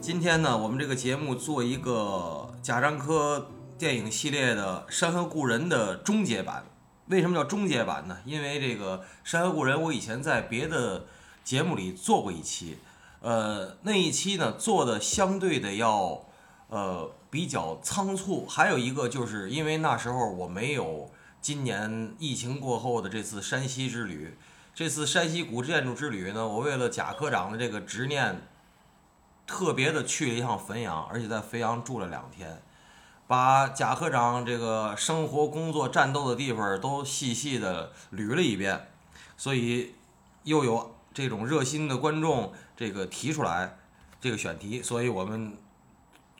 今天呢，我们这个节目做一个贾樟柯电影系列的《山河故人》的终结版。为什么叫终结版呢？因为这个《山河故人》，我以前在别的节目里做过一期，呃，那一期呢做的相对的要呃比较仓促。还有一个就是因为那时候我没有今年疫情过后的这次山西之旅，这次山西古建筑之旅呢，我为了贾科长的这个执念。特别的去了一趟汾阳，而且在汾阳住了两天，把贾科长这个生活、工作、战斗的地方都细细的捋了一遍，所以又有这种热心的观众这个提出来这个选题，所以我们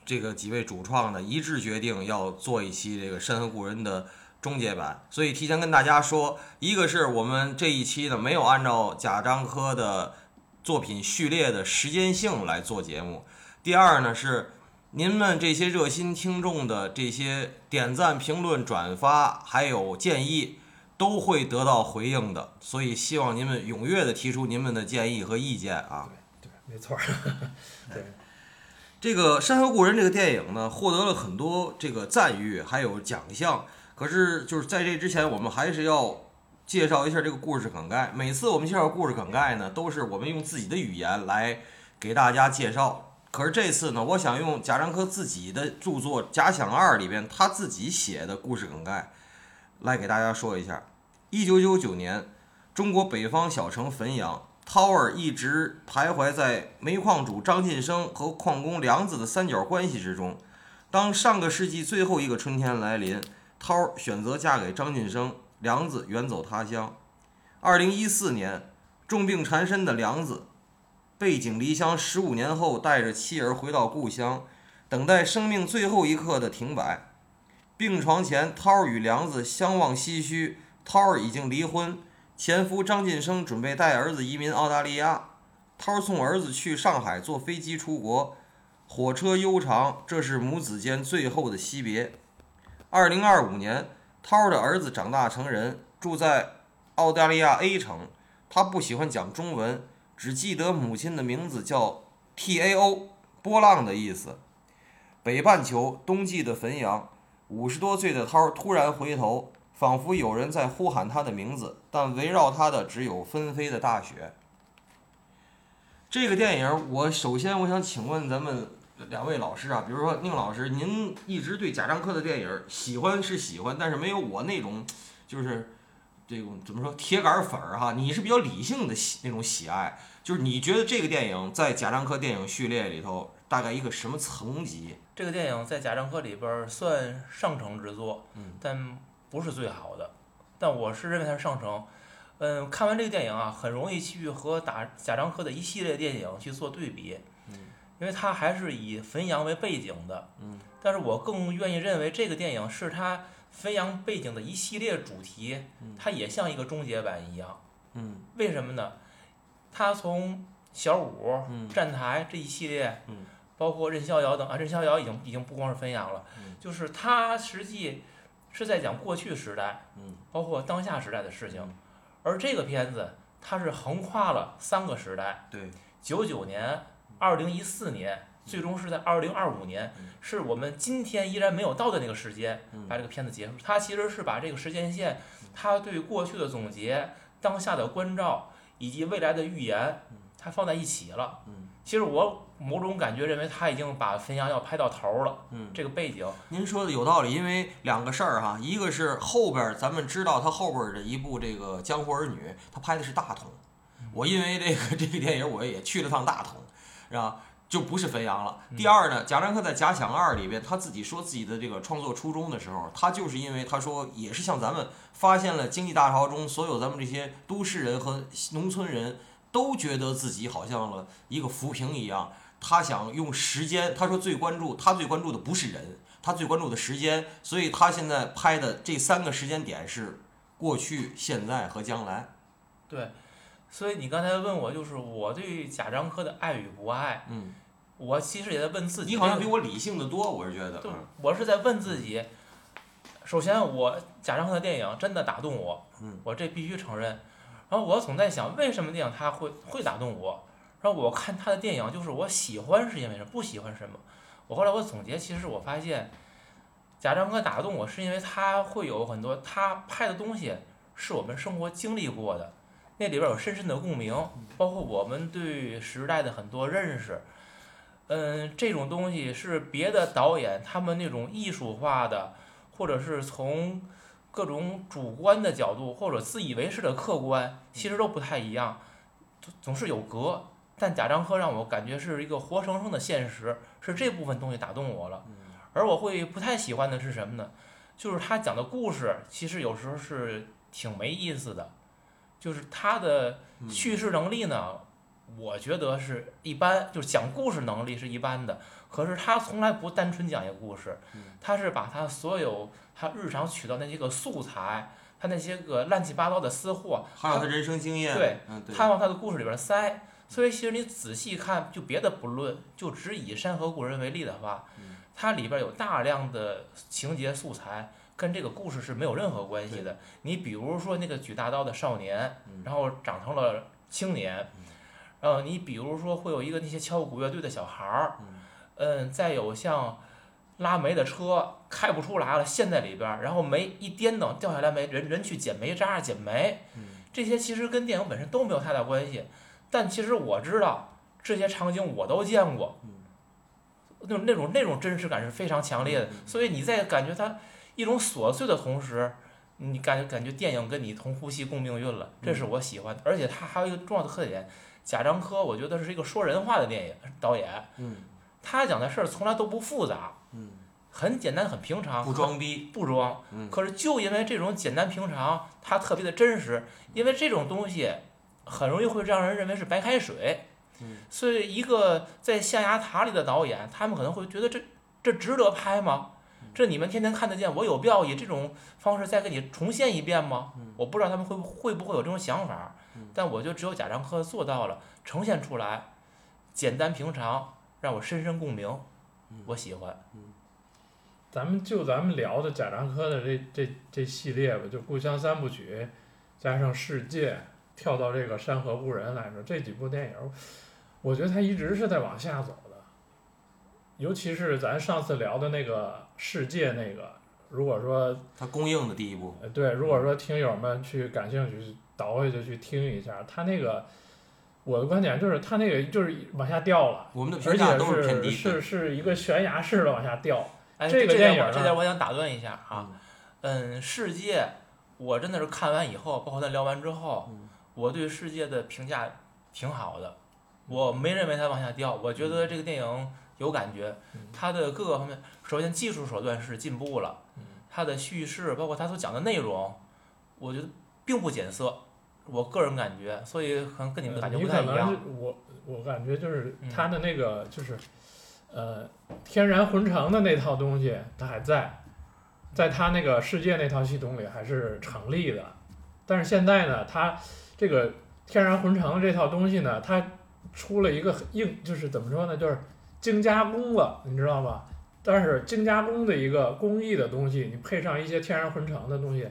这个几位主创呢一致决定要做一期这个《山河故人》的终结版，所以提前跟大家说，一个是我们这一期呢没有按照贾樟柯的。作品序列的时间性来做节目。第二呢是您们这些热心听众的这些点赞、评论、转发，还有建议，都会得到回应的。所以希望您们踊跃的提出您们的建议和意见啊。对，对，没错。对，这个《山河故人》这个电影呢，获得了很多这个赞誉，还有奖项。可是就是在这之前，我们还是要。介绍一下这个故事梗概。每次我们介绍故事梗概呢，都是我们用自己的语言来给大家介绍。可是这次呢，我想用贾樟柯自己的著作《假想二》里边他自己写的故事梗概来给大家说一下。一九九九年，中国北方小城汾阳，涛儿一直徘徊在煤矿主张晋生和矿工梁子的三角关系之中。当上个世纪最后一个春天来临，涛儿选择嫁给张晋生。梁子远走他乡。二零一四年，重病缠身的梁子，背井离乡十五年后，带着妻儿回到故乡，等待生命最后一刻的停摆。病床前，涛儿与梁子相望唏嘘。涛儿已经离婚，前夫张晋生准备带儿子移民澳大利亚。涛儿送儿子去上海，坐飞机出国，火车悠长，这是母子间最后的惜别。二零二五年。涛的儿子长大成人，住在澳大利亚 A 城。他不喜欢讲中文，只记得母亲的名字叫 Tao，波浪的意思。北半球冬季的汾阳，五十多岁的涛突然回头，仿佛有人在呼喊他的名字，但围绕他的只有纷飞的大雪。这个电影，我首先我想请问咱们。两位老师啊，比如说宁老师，您一直对贾樟柯的电影喜欢是喜欢，但是没有我那种，就是这种怎么说铁杆粉儿哈。你是比较理性的喜那种喜爱，就是你觉得这个电影在贾樟柯电影序列里头大概一个什么层级？这个电影在贾樟柯里边算上乘之作，嗯，但不是最好的。但我是认为它是上乘。嗯，看完这个电影啊，很容易去和打贾樟柯的一系列电影去做对比。因为它还是以汾阳为背景的，嗯，但是我更愿意认为这个电影是它汾阳背景的一系列主题，它也像一个终结版一样，嗯，为什么呢？它从小五、站台这一系列，嗯，包括任逍遥等啊，任逍遥已经已经不光是汾阳了，就是它实际是在讲过去时代，嗯，包括当下时代的事情，而这个片子它是横跨了三个时代，对，九九年。二零一四年，最终是在二零二五年，是我们今天依然没有到的那个时间，把这个片子结束。它其实是把这个时间线，它对过去的总结、当下的关照以及未来的预言，它放在一起了。其实我某种感觉认为，他已经把汾阳要拍到头了。嗯这个背景，您说的有道理，因为两个事儿哈，一个是后边咱们知道他后边的一部这个《江湖儿女》，他拍的是大同。我因为这个这个电影，我也去了趟大同。是吧？就不是汾阳了。第二呢，贾樟柯在《假想二》里边，他自己说自己的这个创作初衷的时候，他就是因为他说也是像咱们发现了经济大潮中所有咱们这些都市人和农村人都觉得自己好像了一个浮萍一样，他想用时间。他说最关注他最关注的不是人，他最关注的时间。所以他现在拍的这三个时间点是过去、现在和将来。对。所以你刚才问我，就是我对贾樟柯的爱与不爱。嗯，我其实也在问自己。你好像比我理性的多，我是觉得。对，我是在问自己，首先我贾樟柯的电影真的打动我，嗯我这必须承认。然后我总在想，为什么电影他会会打动我？然后我看他的电影，就是我喜欢是因为什么，不喜欢什么。我后来我总结，其实我发现，贾樟柯打动我是因为他会有很多他拍的东西是我们生活经历过的，那里边有深深的共鸣，包括我们对时代的很多认识。嗯，这种东西是别的导演他们那种艺术化的，或者是从各种主观的角度或者自以为是的客观，其实都不太一样，总总是有隔。但贾樟柯让我感觉是一个活生生的现实，是这部分东西打动我了。而我会不太喜欢的是什么呢？就是他讲的故事，其实有时候是挺没意思的，就是他的叙事能力呢，我觉得是一般，就是讲故事能力是一般的。可是他从来不单纯讲一个故事，他是把他所有他日常取到那些个素材，他那些个乱七八糟的私货，还有他人生经验，对他往他的故事里边塞。所以其实你仔细看，就别的不论，就只以《山河故人》为例的话，它里边有大量的情节素材跟这个故事是没有任何关系的。你比如说那个举大刀的少年，然后长成了青年，然后你比如说会有一个那些敲鼓乐队的小孩儿，嗯，再有像拉煤的车开不出来了，陷在里边儿，然后煤一颠倒掉下来煤，人人去捡煤渣捡煤，这些其实跟电影本身都没有太大关系。但其实我知道这些场景我都见过，那种那种那种真实感是非常强烈的。所以你在感觉它一种琐碎的同时，你感觉感觉电影跟你同呼吸共命运了，这是我喜欢的。而且它还有一个重要的特点，贾樟柯我觉得是一个说人话的电影导演，嗯他讲的事儿从来都不复杂，嗯，很简单很平常，不装逼，不装嗯。可是就因为这种简单平常，它特别的真实，因为这种东西很容易会让人认为是白开水。嗯所以一个在象牙塔里的导演，他们可能会觉得这这值得拍吗？这你们天天看得见，我有必要以这种方式再给你重现一遍吗？我不知道他们会会不会有这种想法，但我就只有贾樟柯做到了，呈现出来，简单平常，让我深深共鸣，我喜欢。咱们就咱们聊的贾樟柯的这这这系列吧，就《故乡三部曲》，加上《世界》，跳到这个《山河故人》来说，这几部电影，我觉得他一直是在往下走的。尤其是咱上次聊的那个《世界》那个，如果说它公映的第一部，呃对，如果说听友们去感兴趣，倒回去去听一下，他那个，我的观点就是他那个就是往下掉了，我们的评价都是偏低是是是一个悬崖式的往下掉。哎，这个电影这点我想打断一下啊，嗯，世界，我真的是看完以后，包括咱聊完之后，我对世界的评价挺好的，我没认为它往下掉，我觉得这个电影有感觉，它的各个方面，首先技术手段是进步了，它的叙事，包括它所讲的内容，我觉得并不减色，我个人感觉，所以可能跟你们的感觉你不太一样可能。我我感觉就是嗯他的那个就是，呃，天然浑成的那套东西，它还在，在它那个世界那套系统里还是成立的。但是现在呢，它这个天然浑成这套东西呢，它出了一个硬，就是怎么说呢，就是精加工了，你知道吧？但是精加工的一个工艺的东西，你配上一些天然混成的东西，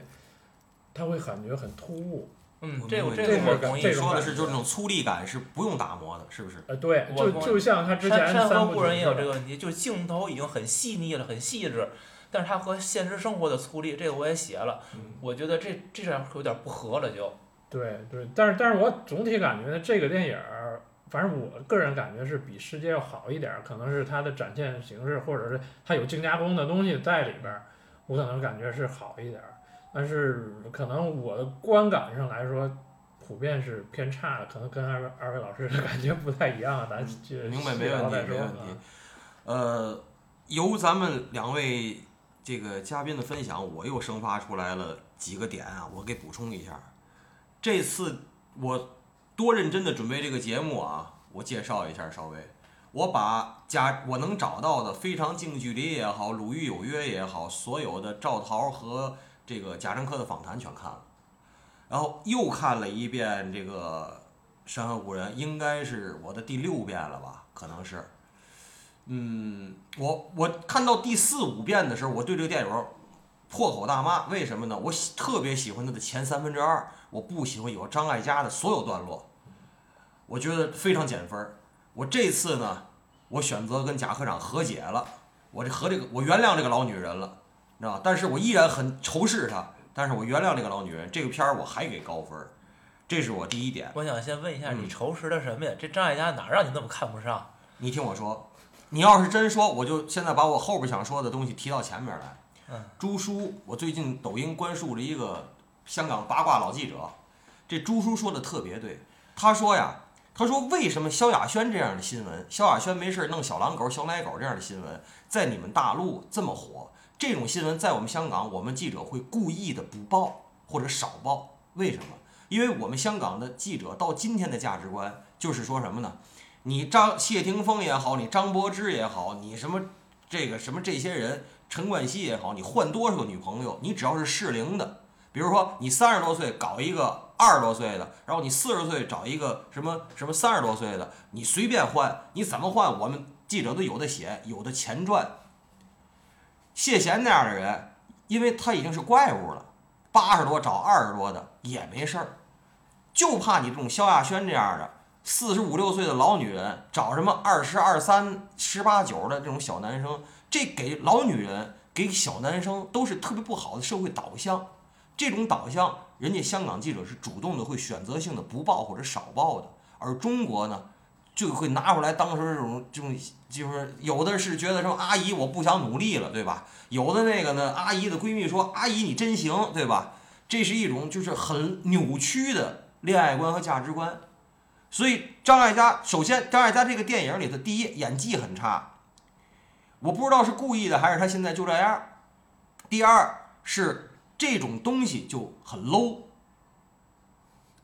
它会感觉很突兀。嗯，这个这个同意这。说的是就是那种粗粝感是不用打磨的，是不是？呃，对，我就就像他之前山山河故人也有这个问题，就是镜头已经很细腻了，很细致，但是它和现实生活的粗粝，这个我也写了，嗯我觉得这这样有点不合了就。对对，但是但是我总体感觉呢，这个电影儿，反正我个人感觉是比《世界》要好一点儿，可能是它的展现形式，或者是它有精加工的东西在里边儿，我可能感觉是好一点儿。但是可能我的观感上来说，普遍是偏差的，可能跟二位二位老师的感觉不太一样，咱就嗯明白，没问题，没问题啊。呃，由咱们两位这个嘉宾的分享，我又生发出来了几个点啊，我给补充一下。这次我多认真的准备这个节目啊，我介绍一下稍微。我把贾我能找到的非常近距离也好，鲁豫有约也好，所有的赵桃和这个贾樟柯的访谈全看了，然后又看了一遍这个《山河故人》，应该是我的第六遍了吧，可能是。嗯，我我看到第四五遍的时候，我对这个电影破口大骂。为什么呢？我喜特别喜欢它的前三分之二，我不喜欢有张艾嘉的所有段落，我觉得非常减分儿。我这次呢，我选择跟贾科长和解了，我这和这个我原谅这个老女人了，你知道吧？但是我依然很仇视她，但是我原谅这个老女人。这个片儿我还给高分儿，这是我第一点。我想先问一下，嗯你仇视的什么呀？这张艾嘉哪儿让你那么看不上？你听我说，你要是真说，我就现在把我后边想说的东西提到前面来。嗯，朱叔，我最近抖音关注了一个香港八卦老记者，这朱叔说的特别对。他说呀，他说为什么萧亚轩这样的新闻，萧亚轩没事弄小狼狗、小奶狗这样的新闻，在你们大陆这么火？这种新闻在我们香港，我们记者会故意的不报或者少报，为什么？因为我们香港的记者到今天的价值观就是说什么呢？你张谢霆锋也好，你张柏芝也好，你什么这个什么这些人，陈冠希也好，你换多少个女朋友，你只要是适龄的，比如说你三十多岁搞一个二十多岁的，然后你四十岁找一个什么什么三十多岁的，你随便换，你怎么换，我们记者都有的写，有的钱赚。谢贤那样的人，因为他已经是怪物了，八十多找二十多的也没事儿，就怕你这种萧亚轩这样的。四十五六岁的老女人找什么二十二三、十八九的这种小男生，这给老女人、给小男生都是特别不好的社会导向。这种导向，人家香港记者是主动的，会选择性的不报或者少报的，而中国呢，就会拿出来当时这种这种，就是有的是觉得说阿姨我不想努力了，对吧？有的那个呢，阿姨的闺蜜说阿姨你真行，对吧？这是一种就是很扭曲的恋爱观和价值观。所以张艾嘉，首先张艾嘉这个电影里头，第一演技很差，我不知道是故意的还是他现在就这样。第二是这种东西就很 low。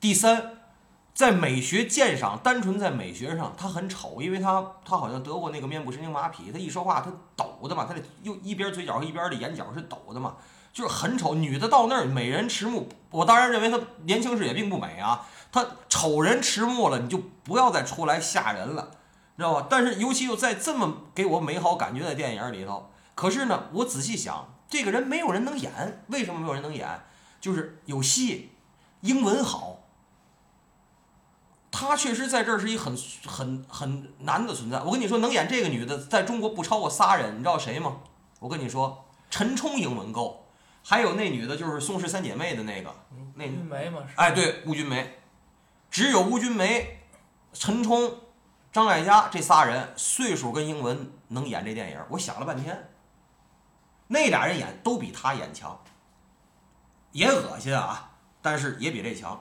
第三，在美学鉴赏，单纯在美学上，他很丑，因为他他好像得过那个面部神经麻痹，他一说话他抖的嘛，他的又一边嘴角和一边的眼角是抖的嘛，就是很丑。女的到那儿美人迟暮，我当然认为她年轻时也并不美啊。他丑人迟暮了，你就不要再出来吓人了，知道吧？但是尤其又在这么给我美好感觉的电影里头，可是呢，我仔细想，这个人没有人能演，为什么没有人能演？就是有戏，英文好。他确实在这儿是一很很很难的存在。我跟你说，能演这个女的，在中国不超过仨人，你知道谁吗？我跟你说，陈冲英文够，还有那女的，就是宋氏三姐妹的那个，那玉梅嘛，哎，对，吴君梅，只有吴君梅、陈冲、张艾嘉这仨人岁数跟英文能演这电影。我想了半天，那俩人演都比他演强，也恶心啊，但是也比这强。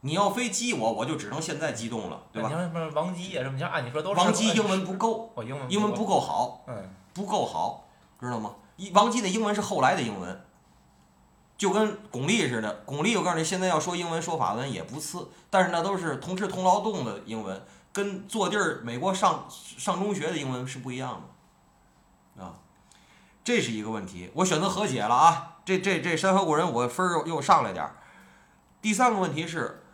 你要非激我，我就只能现在激动了，对吧？你像什么王姬也是，你像按你说都是王姬英文不够，我英文英文不够好，嗯，不够好，知道吗？一王姬的英文是后来的英文，就跟巩俐似的。巩俐我告诉你，现在要说英文说法文也不次，但是那都是同吃同劳动的英文，跟坐地儿美国上上中学的英文是不一样的啊。这是一个问题，我选择和解了啊。这这这山河故人我分儿又又上来点儿。第三个问题是，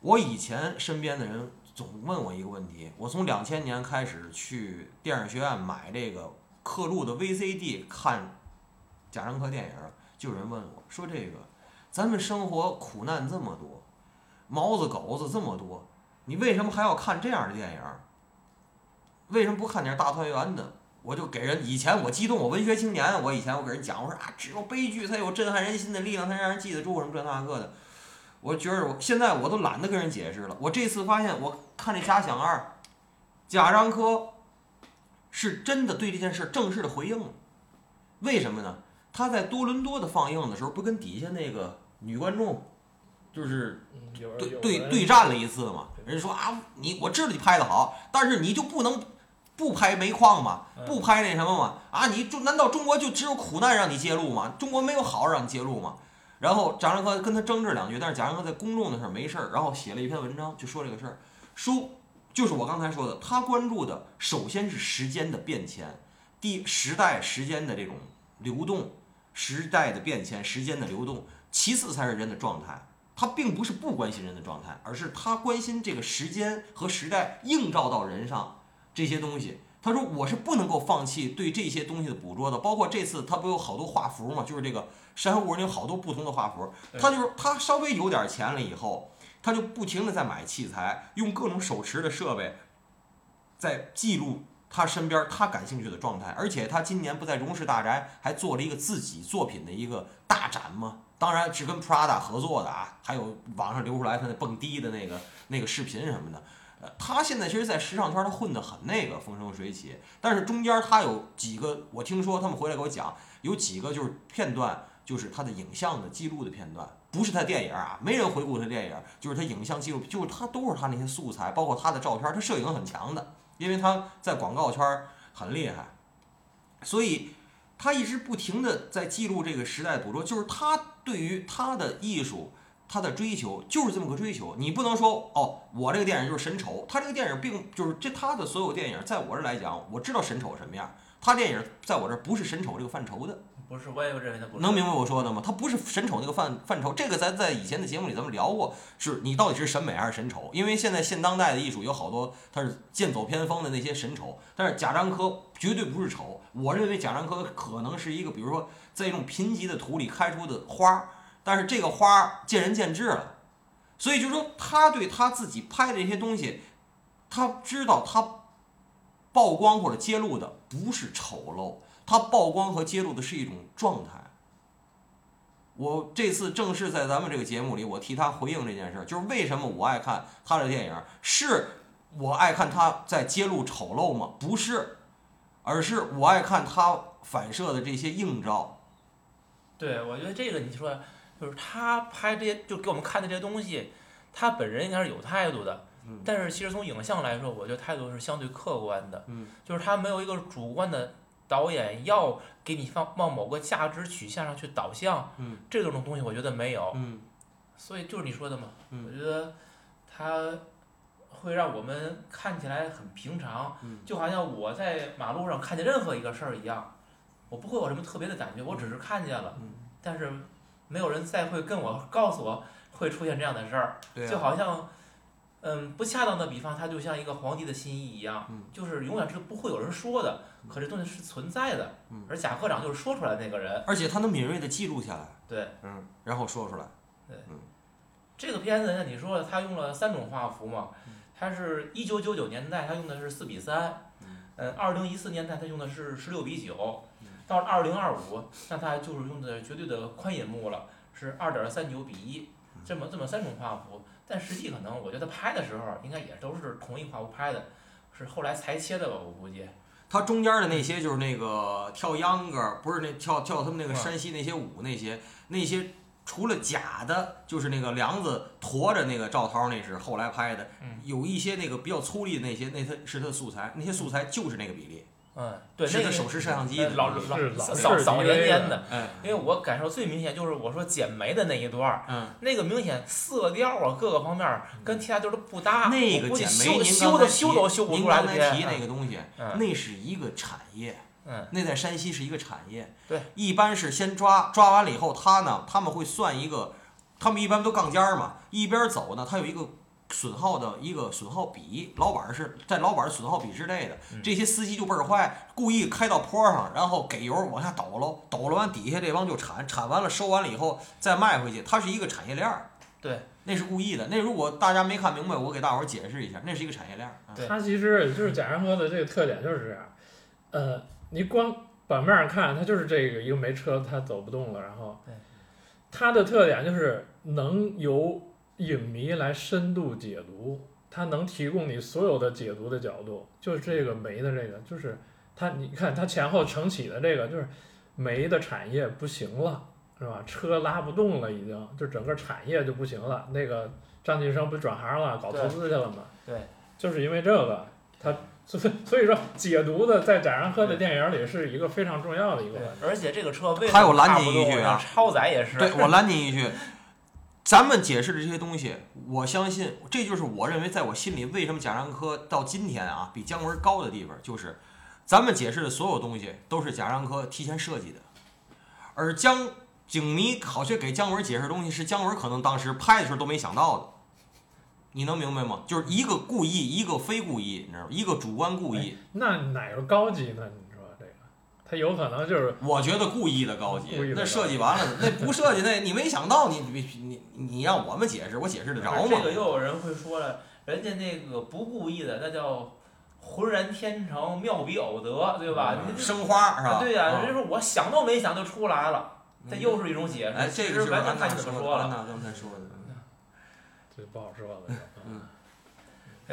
我以前身边的人总问我一个问题，我从两千年开始去电影学院买这个刻录的 VCD 看贾樟柯电影，就有人问我说：“这个咱们生活苦难这么多，毛子狗子这么多，你为什么还要看这样的电影？为什么不看点大团圆的？”我就给人以前我激动，我文学青年，我以前我给人讲，我说啊，只有悲剧才有震撼人心的力量，才让人记得住什么这那个的。我觉得我现在我都懒得跟人解释了。我这次发现，我看这《假想二》，贾樟柯是真的对这件事正式的回应了。为什么呢？他在多伦多的放映的时候，不跟底下那个女观众，就是对对对战了一次嘛。人家说啊，你我知道你拍的好，但是你就不能不拍煤矿吗？不拍那什么吗？啊，你就难道中国就只有苦难让你揭露吗？中国没有好让你揭露吗？然后贾樟柯跟他争执两句，但是贾樟柯在公众的事儿没事儿，然后写了一篇文章就说这个事儿，说就是我刚才说的，他关注的首先是时间的变迁，第时代时间的这种流动，时代的变迁，时间的流动，其次才是人的状态。他并不是不关心人的状态，而是他关心这个时间和时代映照到人上这些东西。他说我是不能够放弃对这些东西的捕捉的，包括这次他不有好多画幅嘛，就是这个《山河故人》有好多不同的画幅，他就是他稍微有点钱了以后，他就不停的在买器材，用各种手持的设备，在记录他身边他感兴趣的状态，而且他今年不在荣氏大宅还做了一个自己作品的一个大展吗？当然是跟 Prada 合作的啊，还有网上流出来他那蹦迪的那个那个视频什么的。他现在其实，在时尚圈他混得很那个风生水起，但是中间他有几个，我听说他们回来给我讲，有几个就是片段，就是他的影像的记录的片段，不是他电影啊，没人回顾他电影，就是他影像记录，就是他都是他那些素材，包括他的照片，他摄影很强的，因为他在广告圈很厉害，所以他一直不停的在记录这个时代捕捉，就是他对于他的艺术。他的追求就是这么个追求，你不能说哦，我这个电影就是神丑。他这个电影并就是这他的所有电影，在我这儿来讲，我知道神丑什么样。他电影在我这儿不是神丑这个范畴的，不是，我也认为他不是。能明白我说的吗？他不是神丑那个范范畴。这个咱在以前的节目里咱们聊过，是你到底是审美还是神丑？因为现在现当代的艺术有好多他是剑走偏锋的那些神丑，但是贾樟柯绝对不是丑。我认为贾樟柯可能是一个，比如说在一种贫瘠的土里开出的花儿。但是这个花见仁见智了，所以就说，他对他自己拍的这些东西，他知道他曝光或者揭露的不是丑陋，他曝光和揭露的是一种状态。我这次正式在咱们这个节目里，我替他回应这件事儿，就是为什么我爱看他的电影，是我爱看他在揭露丑陋吗？不是，而是我爱看他反射的这些映照。对，我觉得这个你说。就是他拍这些，就给我们看的这些东西，他本人应该是有态度的。嗯。但是其实从影像来说，我觉得态度是相对客观的。嗯。就是他没有一个主观的导演要给你放往某个价值取向上去导向。嗯。这种东西我觉得没有。嗯。所以就是你说的嘛。嗯。我觉得他会让我们看起来很平常。嗯。就好像我在马路上看见任何一个事儿一样，我不会有什么特别的感觉，我只是看见了。嗯。但是。没有人再会跟我告诉我会出现这样的事儿，就好像，嗯，不恰当的比方，它就像一个皇帝的新衣一样，就是永远是不会有人说的，可这东西是存在的，而贾科长就是说出来那个人，而且他能敏锐的记录下来，对，嗯，然后说出来，对，嗯，这个片子像你说的，他用了三种画幅嘛，他是一九九九年代他用的是四比三，嗯，二零一四年代他用的是十六比九。到了二零二五，那它就是用的绝对的宽银幕了，是二点三九比一，这么这么三种画幅。但实际可能，我觉得拍的时候应该也都是同一画幅拍的，是后来裁切的吧？我估计。它中间的那些就是那个跳秧歌，不是那跳跳他们那个山西那些舞那些那些，除了假的，就是那个梁子驮着那个赵涛，那是后来拍的。有一些那个比较粗粝的那些，那他是他的素材，那些素材就是那个比例。嗯，对，那个手持摄像机，老老早早年间的，因为我感受最明显就是我说剪梅的那一段儿，嗯，那个明显色调啊各个方面跟其他地儿都不搭。那个剪梅，您修都修都修不出来您刚才。提那个东西，那是一个产业，嗯，那在山西是一个产业。对，一般是先抓，抓完了以后，他呢，他们会算一个，他们一般都杠尖儿嘛，一边走呢，他有一个。损耗的一个损耗比，老板是在老板损耗比之内的。这些司机就倍儿坏，故意开到坡上，然后给油往下抖喽，抖了完底下这帮就铲，铲完了收完了以后再卖回去，它是一个产业链儿。对，那是故意的。那如果大家没看明白，我给大伙儿解释一下，那是一个产业链儿。它其实就是贾樟柯的这个特点就是这样，呃，你光表面上看，它就是这个一个没车，它走不动了，然后，它的特点就是能由。影迷来深度解读，它能提供你所有的解读的角度。就是这个煤的这个，就是它，你看它前后承起的这个，就是煤的产业不行了，是吧？车拉不动了，已经，就整个产业就不行了。那个张晋生不转行了，搞投资去了嘛？对，就是因为这个，他所所以说解读的在贾樟柯的电影里是一个非常重要的一个。而且这个车为还有拦您一句啊，超载也是。对我拦您一句。咱们解释的这些东西，我相信这就是我认为在我心里为什么贾樟柯到今天啊比姜文高的地方，就是咱们解释的所有东西都是贾樟柯提前设计的，而姜影迷好像给姜文解释东西是姜文可能当时拍的时候都没想到的。你能明白吗？就是一个故意，一个非故意，你知道吗？一个主观故意。那哪个高级呢？他有可能就是我觉得故意的高级故意的，那设计完了，那不设计那你没想到，你你你你让我们解释，我解释得着吗？这个又有人会说了，人家那个不故意的，那叫浑然天成，妙笔偶得，对吧？嗯你这生花是吧？对呀、啊人家说我想都没想就出来了，这嗯又是一种解释。哎，这其个是实完全看安娜你怎么说了。说的安娜刚才说的。这不好说了。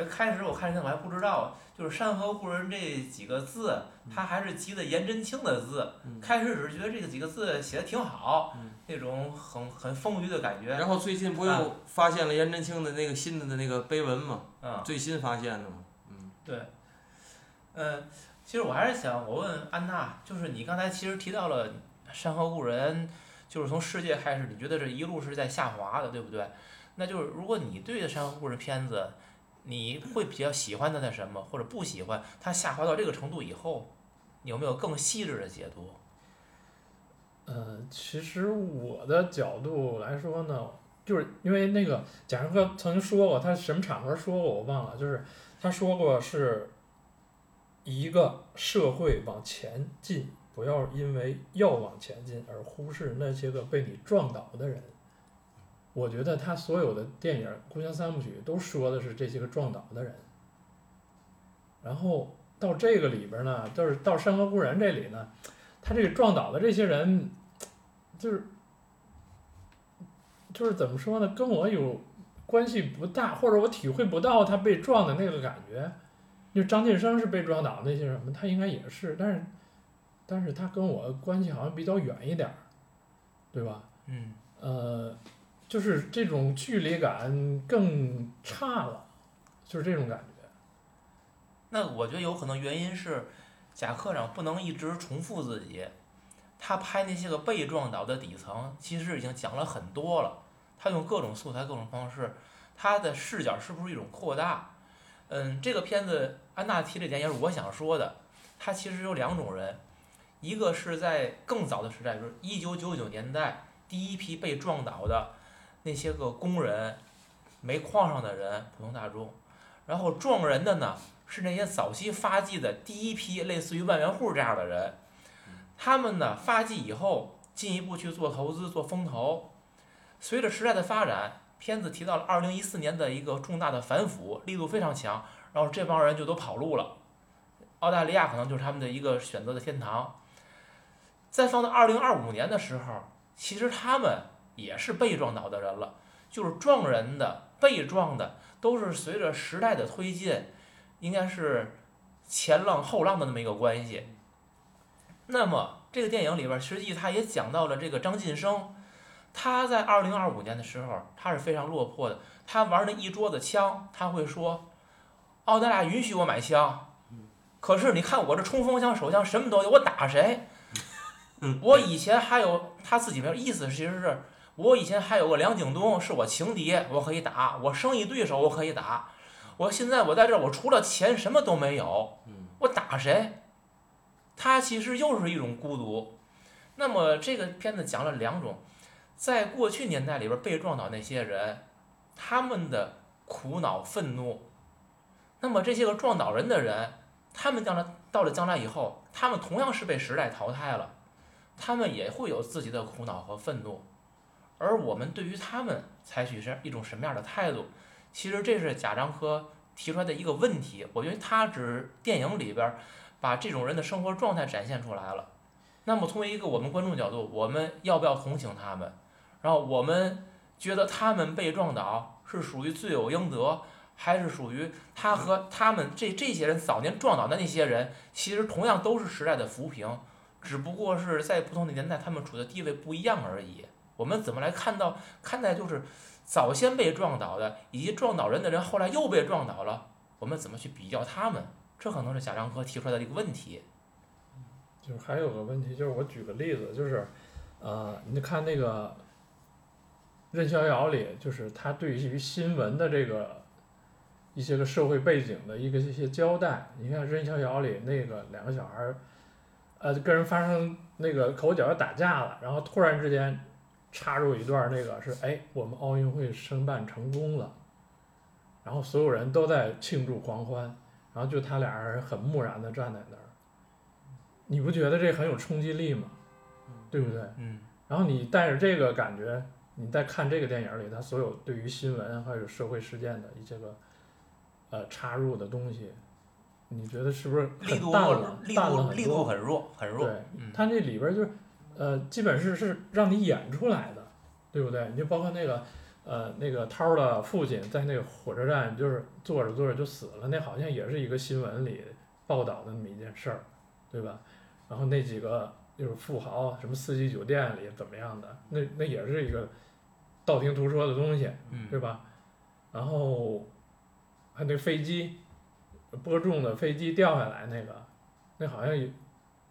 开始我看见我还不知道，就是“山河故人”这几个字，它还是集的颜真卿的字。嗯开始只是觉得这个几个字写的挺好，嗯那种很很丰腴的感觉。然后最近不啊又发现了颜真卿的那个新的那个碑文嘛？嗯，最新发现的嘛？嗯对。嗯，其实我还是想，我问安娜，就是你刚才其实提到了《山河故人》，就是从世界开始，你觉得这一路是在下滑的，对不对？那就是如果你对《山河故人》片子，你会比较喜欢它的什么，或者不喜欢它下滑到这个程度以后，你有没有更细致的解读？呃，其实我的角度来说呢，就是因为那个贾樟柯曾经说过，他什么场合说过我忘了，就是他说过是一个社会往前进，不要因为要往前进而忽视那些个被你撞倒的人。我觉得他所有的电影《故乡三部曲》都说的是这些个撞倒的人。然后到这个里边呢，就是到《山河故人》这里呢，他这个撞倒的这些人，就是就是怎么说呢，跟我有关系不大，或者我体会不到他被撞的那个感觉。就张晋生是被撞倒那些什么，他应该也是，但是但是他跟我关系好像比较远一点儿，对吧？嗯，呃，就是这种距离感更差了，就是这种感觉。那我觉得有可能原因是贾科长不能一直重复自己，他拍那些个被撞倒的底层，其实已经讲了很多了。他用各种素材、各种方式，他的视角是不是一种扩大？嗯，这个片子安娜提这点也是我想说的。他其实有两种人，一个是在更早的时代，就是一九九九年代第一批被撞倒的那些个工人、煤矿上的人、普通大众，然后撞人的呢是那些早期发迹的第一批类似于万元户这样的人，他们呢发迹以后进一步去做投资、做风投。随着时代的发展，片子提到了二零一四年的一个重大的反腐，力度非常强，然后这帮人就都跑路了。澳大利亚可能就是他们的一个选择的天堂。再放到二零二五年的时候，其实他们也是被撞倒的人了，就是撞人的、被撞的，都是随着时代的推进，应该是前浪后浪的那么一个关系。那么这个电影里边，实际他也讲到了这个张晋生，他在二零二五年的时候，他是非常落魄的。他玩那一桌子枪，他会说，澳大利亚允许我买枪，可是你看我这冲锋枪、手枪什么都有，我打谁？我以前还有他自己没有意思，其实是我以前还有个梁景东是我情敌，我可以打；我生意对手我可以打。我现在我在这儿，我除了钱什么都没有，我打谁？他其实又是一种孤独。那么这个片子讲了两种，在过去年代里边被撞倒那些人，他们的苦恼、愤怒。那么这些个撞倒人的人，他们将来到了将来以后，他们同样是被时代淘汰了，他们也会有自己的苦恼和愤怒。而我们对于他们采取是一种什么样的态度？其实这是贾樟柯提出来的一个问题。我觉得他只电影里边把这种人的生活状态展现出来了。那么，从一个我们观众角度，我们要不要同情他们？然后我们觉得他们被撞倒是属于罪有应得，还是属于他和他们这这些人早年撞倒的那些人，其实同样都是时代的浮萍，只不过是在不同的年代，他们处的地位不一样而已。我们怎么来看到看待就是早先被撞倒的，以及撞倒人的人后来又被撞倒了，我们怎么去比较他们？这可能是贾樟柯提出来的一个问题。就是还有个问题，就是我举个例子，就是，呃，你看那个《任逍遥》里，就是他对于新闻的这个一些个社会背景的一个一些交代。你看《任逍遥》里那个两个小孩儿，呃，跟人发生那个口角打架了，然后突然之间插入一段那个是，哎，我们奥运会申办成功了。然后所有人都在庆祝狂欢，然后就他俩人很木然的站在那儿，你不觉得这很有冲击力吗？对不对？嗯然后你带着这个感觉，你再看这个电影里，他所有对于新闻还有社会事件的一些个呃插入的东西，你觉得是不是很淡了？力淡了很度力度多。很弱很弱。对，嗯它这里边儿就是呃，基本是是让你演出来的，对不对？你就包括那个呃那个涛儿的父亲在那个火车站就是坐着坐着就死了，那好像也是一个新闻里报道的那么一件事儿，对吧？然后那几个就是富豪，什么四季酒店里怎么样的，那那也是一个道听途说的东西，嗯对吧？然后还那飞机播种的飞机掉下来那个，那好像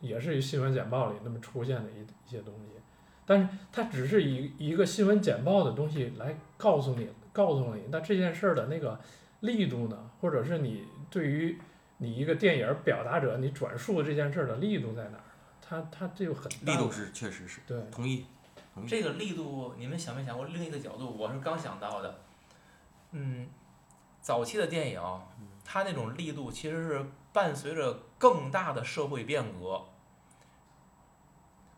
也也是一新闻简报里那么出现的一一些东西，但是它只是以一个新闻简报的东西来告诉你，告诉你，那这件事儿的那个力度呢，或者是你对于你一个电影表达者，你转述这件事儿的力度在哪儿？它它这个很力度是确实是对，同意。同意这个力度，你们想没想过另一个角度？我是刚想到的。嗯，早期的电影，它那种力度其实是伴随着更大的社会变革。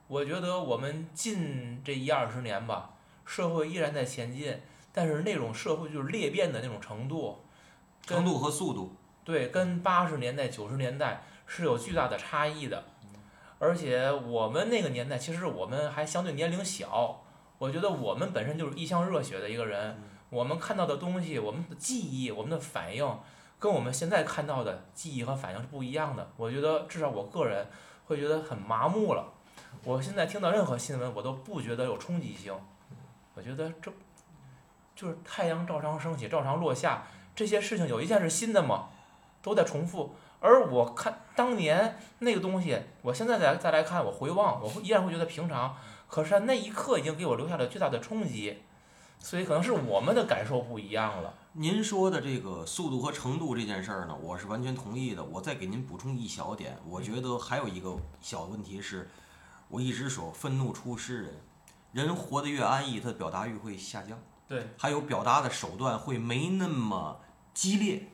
我觉得我们近这一二十年吧，社会依然在前进，但是那种社会就是裂变的那种程度，程度和速度，对，跟八十年代、九十年代是有巨大的差异的。而且我们那个年代，其实我们还相对年龄小，我觉得我们本身就是一腔热血的一个人，我们看到的东西，我们的记忆，我们的反应，跟我们现在看到的记忆和反应是不一样的。我觉得至少我个人会觉得很麻木了。我现在听到任何新闻，我都不觉得有冲击性，我觉得这就是太阳照常升起，照常落下，这些事情有一件是新的吗？都在重复。而我看当年那个东西，我现在再再来看，我回望，我会依然会觉得平常。可是那一刻已经给我留下了巨大的冲击，所以可能是我们的感受不一样了。您说的这个速度和程度这件事儿呢，我是完全同意的。我再给您补充一小点，我觉得还有一个小问题是，我一直说愤怒出诗人，人活得越安逸，他的表达欲会下降，对，还有表达的手段会没那么激烈，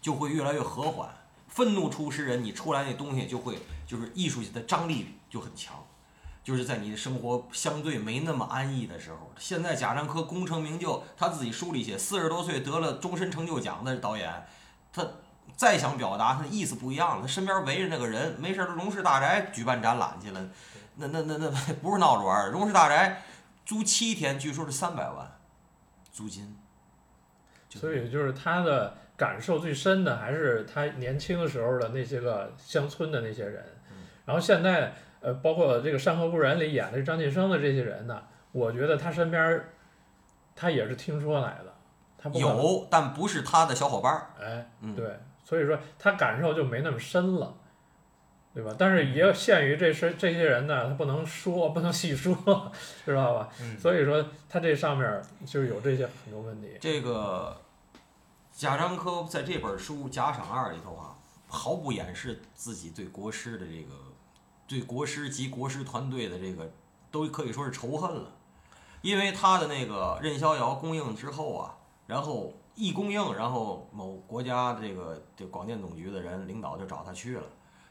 就会越来越和缓。愤怒出诗人，你出来那东西就会就是艺术的张力就很强。就是在你的生活相对没那么安逸的时候，现在贾樟柯功成名就，他自己书里写，四十多岁得了终身成就奖的导演，他再想表达，他的意思不一样了。他身边围着那个人，没事儿，龙氏大宅举办展览去了，那那那那不是闹着玩儿。荣氏大宅租七天，据说是三百万租金。所以就是他的感受最深的还是他年轻的时候的那些个乡村的那些人，然后现在呃，包括这个《山河故人》里演的张晋生的这些人呢，我觉得他身边他也是听说来的，他不有，但不是他的小伙伴儿。哎，嗯，对，所以说他感受就没那么深了，对吧？但是也限于这是这些人呢，他不能说，不能细说，知道吧？嗯，所以说他这上面就有这些很多问题。这个贾樟柯在这本书《假赏二》里头啊，毫不掩饰自己对国师的这个对国师及国师团队的这个都可以说是仇恨了，因为他的那个任逍遥公映之后啊，然后一供应，然后某国家这个这广电总局的人领导就找他去了。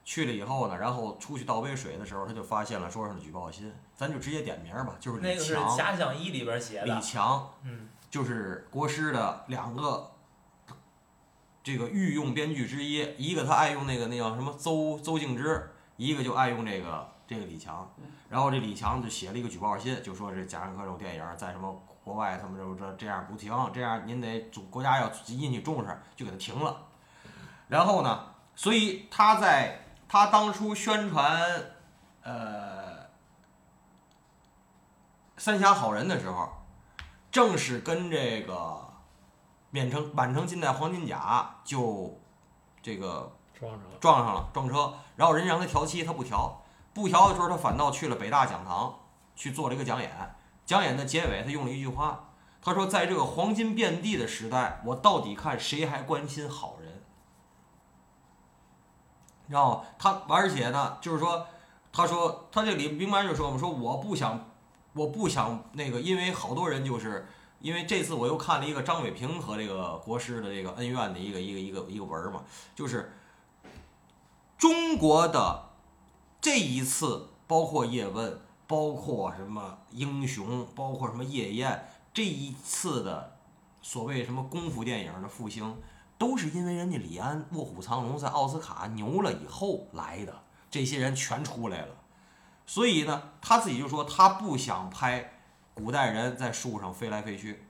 去了以后呢，然后出去倒杯水的时候，他就发现了桌上的举报信，咱就直接点名吧，就是李那个是想一里边写李。强，嗯，就是国师的两个这个御用编剧之一，一个他爱用那个那叫什么邹邹静之，一个就爱用这个这个李强。然后这李强就写了一个举报信，就说这贾樟柯这种电影在什么国外他们这这这样不停，这样您得主国家要引起重视，就给他停了。然后呢，所以他在他当初宣传呃《三峡好人》的时候，正是跟这个满城满城尽带黄金甲就这个撞上了，撞上了撞车，然后人让他调漆，他不调，不调的时候他反倒去了北大讲堂去做了一个讲演，讲演的结尾他用了一句话，他说在这个黄金遍地的时代，我到底看谁还关心好人。然后他，而且呢，就是说，他说他这里明白就说我说我不想，我不想那个，因为好多人就是因为这次我又看了一个张伟平和这个国师的这个恩怨的一个一个一个一个文嘛，就是中国的这一次，包括叶问，包括什么英雄，包括什么夜宴，这一次的所谓什么功夫电影的复兴，都是因为人家李安《卧虎藏龙》在奥斯卡牛了以后来的，这些人全出来了。所以呢，他自己就说他不想拍古代人在树上飞来飞去。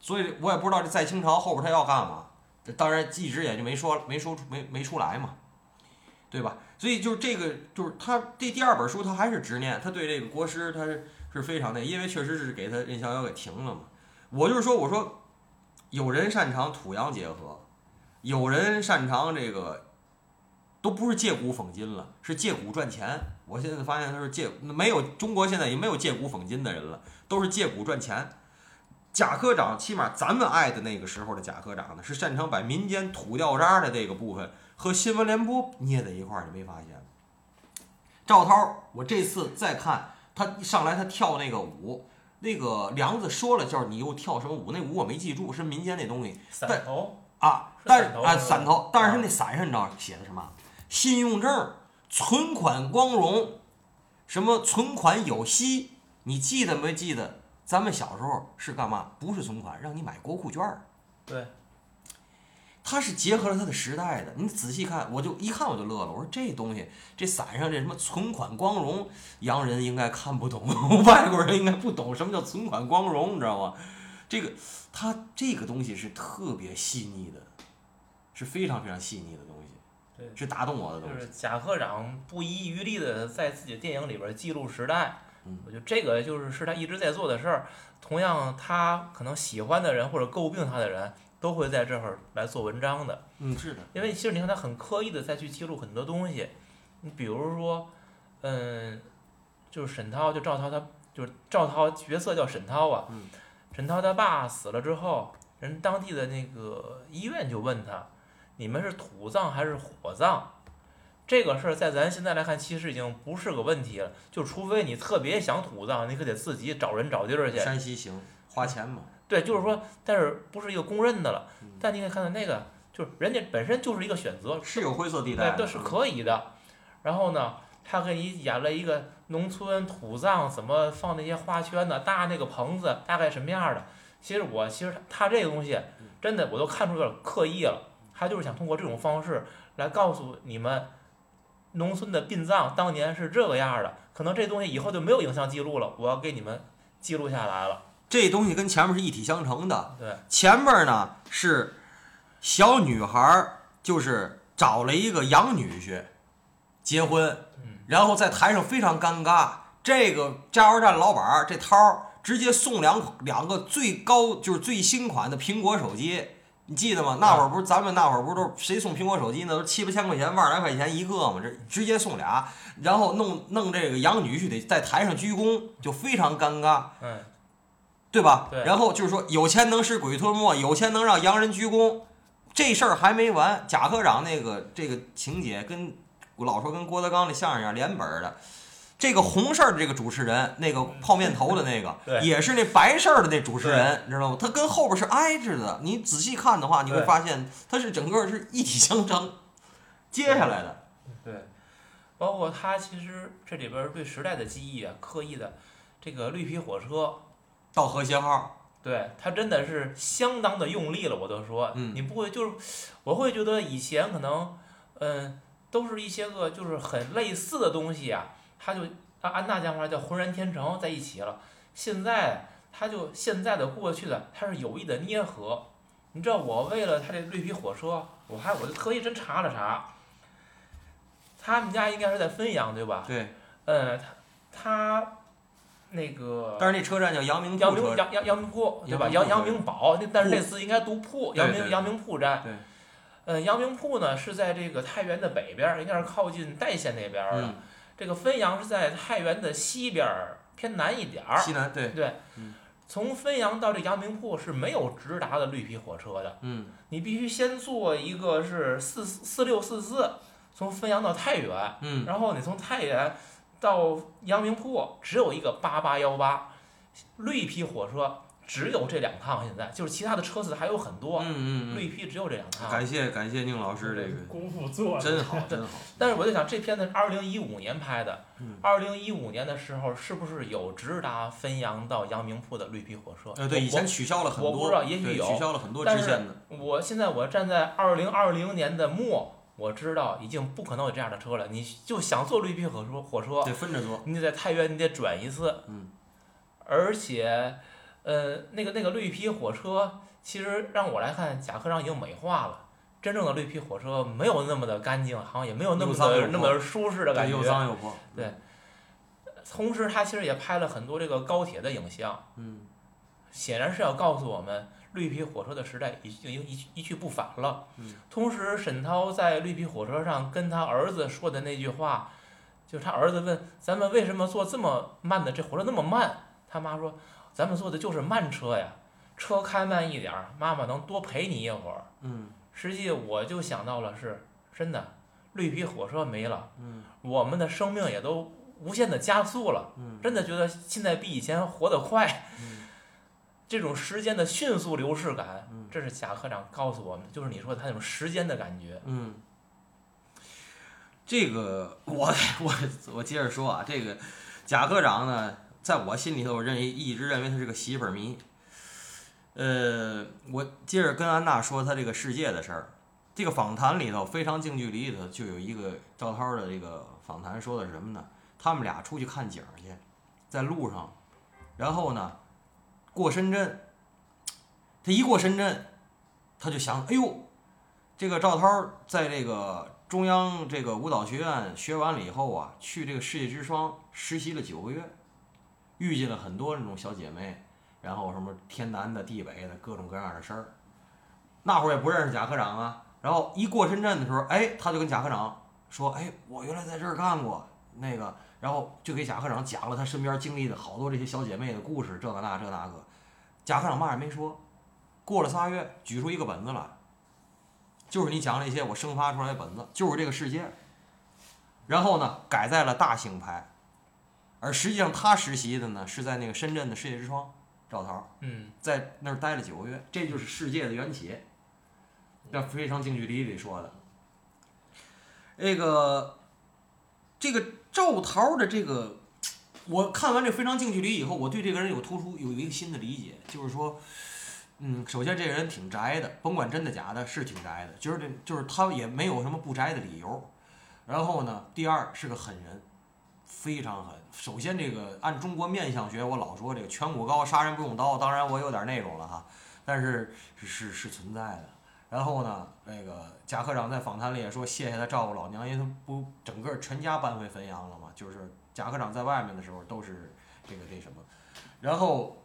所以我也不知道这在清朝后边他要干嘛，这当然一直也就没说没说出没没出来嘛，对吧？所以就是这个就是他这第二本书他还是执念，他对这个国师他是是非常那，因为确实是给他任逍遥给停了嘛。我就是说，我说有人擅长土洋结合，有人擅长这个。都不是借古讽今了，是借古赚钱。我现在发现他是借，没有中国现在也没有借古讽今的人了，都是借古赚钱。贾科长，起码咱们爱的那个时候的贾科长呢，是擅长把民间土掉渣的这个部分和新闻联播捏在一块儿，你没发现？赵涛，我这次再看他上来他跳那个舞，那个梁子说了叫你又跳什么舞？那舞我没记住，是民间那东西。伞头啊，但是啊伞头，但是啊那伞上你知道写的什么？信用证、存款光荣，什么存款有息？你记得没记得？咱们小时候是干嘛？不是存款，让你买国库券儿。对，它是结合了它的时代的。你仔细看，我就一看我就乐了。我说这东西，这伞上这什么存款光荣，洋人应该看不懂，外国人应该不懂什么叫存款光荣，你知道吗？这个它这个东西是特别细腻的，是非常非常细腻的东西，对是打动我的东西。就是贾科长不遗余力的在自己的电影里边记录时代嗯，我觉得这个就是是他一直在做的事儿。同样，他可能喜欢的人或者诟病他的人都会在这儿来做文章的。嗯，是的，因为其实你看他很刻意的再去记录很多东西，你比如说，嗯，就是沈涛，就赵涛他就是赵涛角色叫沈涛啊，嗯沈涛他爸死了之后，人当地的那个医院就问他，你们是土葬还是火葬？这个事儿在咱现在来看，其实已经不是个问题了，就除非你特别想土葬，你可得自己找人找地儿去。山西行，花钱嘛。对，就是说，但是不是一个公认的了嗯。但你可以看到那个，就是人家本身就是一个选择，是有灰色地带的，对，这是可以的。然后呢，他给你演了一个农村土葬，怎么放那些花圈呢？搭那个棚子大概什么样的？其实我其实他这个东西真的我都看出有点刻意了，他就是想通过这种方式来告诉你们，农村的殡葬当年是这个样的，可能这东西以后就没有影像记录了，我要给你们记录下来了。这东西跟前面是一体相成的。对，前面呢是小女孩儿，就是找了一个洋女婿结婚，嗯，然后在台上非常尴尬。这个加油站老板儿这涛儿直接送两两个最高就是最新款的苹果手机，你记得吗？那会儿不是咱们那会儿不是都谁送苹果手机呢？都七八千块钱、万来块钱一个嘛，这直接送俩，然后弄弄这个洋女婿得在台上鞠躬，就非常尴尬。嗯，对吧？对然后就是说，有钱能使鬼推磨，有钱能让洋人鞠躬。这事儿还没完，贾科长那个这个情节跟我老说跟郭德纲那相声一样连本儿的。这个红事儿的这个主持人，那个泡面头的那个，也是那白事儿的那主持人，你知道吗？他跟后边是挨着的。你仔细看的话，你会发现他是整个是一体相承，接下来的。对，包括他其实这里边儿对时代的记忆啊，刻意的这个绿皮火车，到和谐号，对他真的是相当的用力了，我都说，嗯你不会就是，我会觉得以前可能，嗯，都是一些个就是很类似的东西啊，他就按按那讲法叫浑然天成在一起了。现在他就现在的过去的，他是有意的捏合。你知道我为了他这绿皮火车，我还我就特意真查了查，他们家应该是在汾阳对吧？对，嗯，他他那个。但是那车站叫阳明阳，明阳阳阳明铺对吧？阳阳阳明堡，那但是铺这词应该读铺，阳明阳明铺站。对。嗯，阳明铺呢是在这个太原的北边儿，应该是靠近代县那边儿的。嗯，这个汾阳是在太原的西边儿，偏南一点儿。西南对，对嗯。从汾阳到这阳明铺是没有直达的绿皮火车的，嗯，你必须先坐一个是四四六四四，从汾阳到太原，嗯，然后你从太原到阳明铺只有一个八八幺八，绿皮火车只有这两趟，现在就是其他的车次还有很多，嗯嗯嗯，绿皮只有这两趟。感谢感谢宁老师这个功夫做的真好真好。但是我就想，这片子是二零一五年拍的嗯，二零一五年的时候是不是有直达汾阳到阳明铺的绿皮火车？呃，对，我以前取消了很多，我不知道也许有取消了很多但是支线的。我现在我站在二零二零年的末，我知道已经不可能有这样的车了。你就想坐绿皮火车，火车得分着坐。你得在太原你得转一次，嗯，而且，呃，那个那个绿皮火车，其实让我来看，甲壳上已经美化了。真正的绿皮火车没有那么的干净，好像也没有那么的那么舒适的感对，觉。又脏又破。对同时，他其实也拍了很多这个高铁的影像，嗯显然是要告诉我们，绿皮火车的时代已经一去一去不返了。嗯。同时，沈涛在绿皮火车上跟他儿子说的那句话，就是他儿子问咱们为什么坐这么慢的？这火车那么慢，他妈说咱们坐的就是慢车呀，车开慢一点儿，妈妈能多陪你一会儿。嗯。实际我就想到了是，真的，绿皮火车没了，嗯。我们的生命也都无限的加速了。嗯。真的觉得现在比以前活得快，嗯这种时间的迅速流逝感嗯，这是贾科长告诉我们的，就是你说的他那种时间的感觉。嗯，这个我我我接着说啊，这个贾科长呢，在我心里头，我认为一直认为他是个媳妇儿迷。呃，我接着跟安娜说他这个世界的事儿。这个访谈里头非常近距离里头就有一个赵涛的这个访谈，说的是什么呢？他们俩出去看景儿去，在路上，然后呢，过深圳，他一过深圳，他就想，哎呦，这个赵涛在这个中央这个舞蹈学院学完了以后啊，去这个世界之窗实习了九个月，遇见了很多那种小姐妹，然后什么天南的地北的各种各样的事儿。那会儿也不认识贾科长啊，然后一过深圳的时候，哎，他就跟贾科长说，哎，我原来在这儿干过那个，然后就给贾科长讲了他身边经历的好多这些小姐妹的故事，这个那这那个。贾科长嘛也没说，过了仨月，举出一个本子来。就是你讲那些我生发出来的本子，就是这个世界。然后呢，改在了大兴拍，而实际上他实习的呢是在那个深圳的世界之窗，赵涛嗯，在那儿待了九个月，这就是世界的缘起。那非常近距离里说的。那个，这个赵涛的这个，我看完这非常近距离以后，我对这个人有突出有一个新的理解，就是说，嗯，首先这个人挺宅的，甭管真的假的，是挺宅的，就是这就是他也没有什么不宅的理由。然后呢，第二是个狠人，非常狠。首先这个按中国面相学，我老说这个颧骨高，杀人不用刀，当然我有点那种了哈，但是是是是存在的。然后呢，那个贾科长在访谈里也说，谢谢他照顾老娘，因为他不整个全家搬回汾阳了嘛，就是贾科长在外面的时候都是这个这什么。然后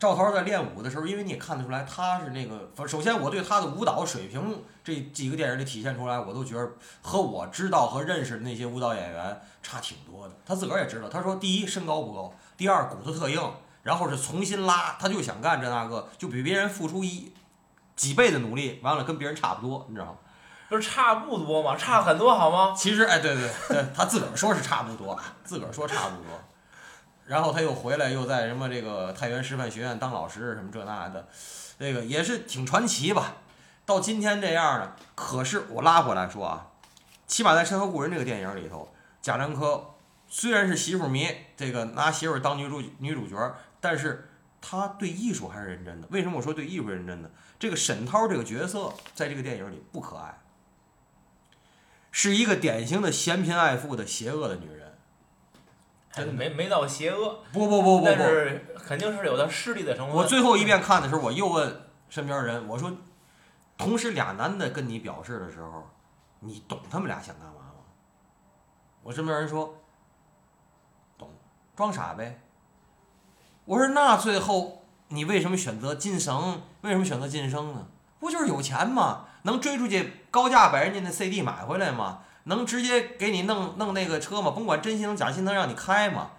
赵涛在练舞的时候，因为你也看得出来，他是那个，首先我对他的舞蹈水平这几个电影里体现出来，我都觉得和我知道和认识的那些舞蹈演员差挺多的。他自个儿也知道，他说第一身高不高，第二骨头特硬，然后是重新拉，他就想干这那个，就比别人付出一几倍的努力，完了跟别人差不多，你知道吗？不是差不多嘛？差很多好吗？其实，哎，对对对，他自个儿说是差不多，自个儿说差不多。然后他又回来，又在什么这个太原师范学院当老师，什么这那的，这个也是挺传奇吧。到今天这样呢，可是我拉回来说啊，起码在《山河故人》这个电影里头，贾樟柯虽然是媳妇迷，这个拿媳妇当女主女主角，但是他对艺术还是认真的。为什么我说对艺术认真的？这个沈涛这个角色在这个电影里不可爱，是一个典型的嫌贫爱富的邪恶的女人。真的没没到邪恶，不不不不但不，是肯定是有的势力的成分。我最后一遍看的时候，我又问身边人，我说，同时俩男的跟你表示的时候，你懂他们俩想干嘛吗？我身边人说，懂，装傻呗。我说那最后你为什么选择晋升？为什么选择晋升呢？不就是有钱吗？能追出去高价把人家那 CD 买回来吗？能直接给你弄弄那个车吗？甭管真心能假心能让你开吗？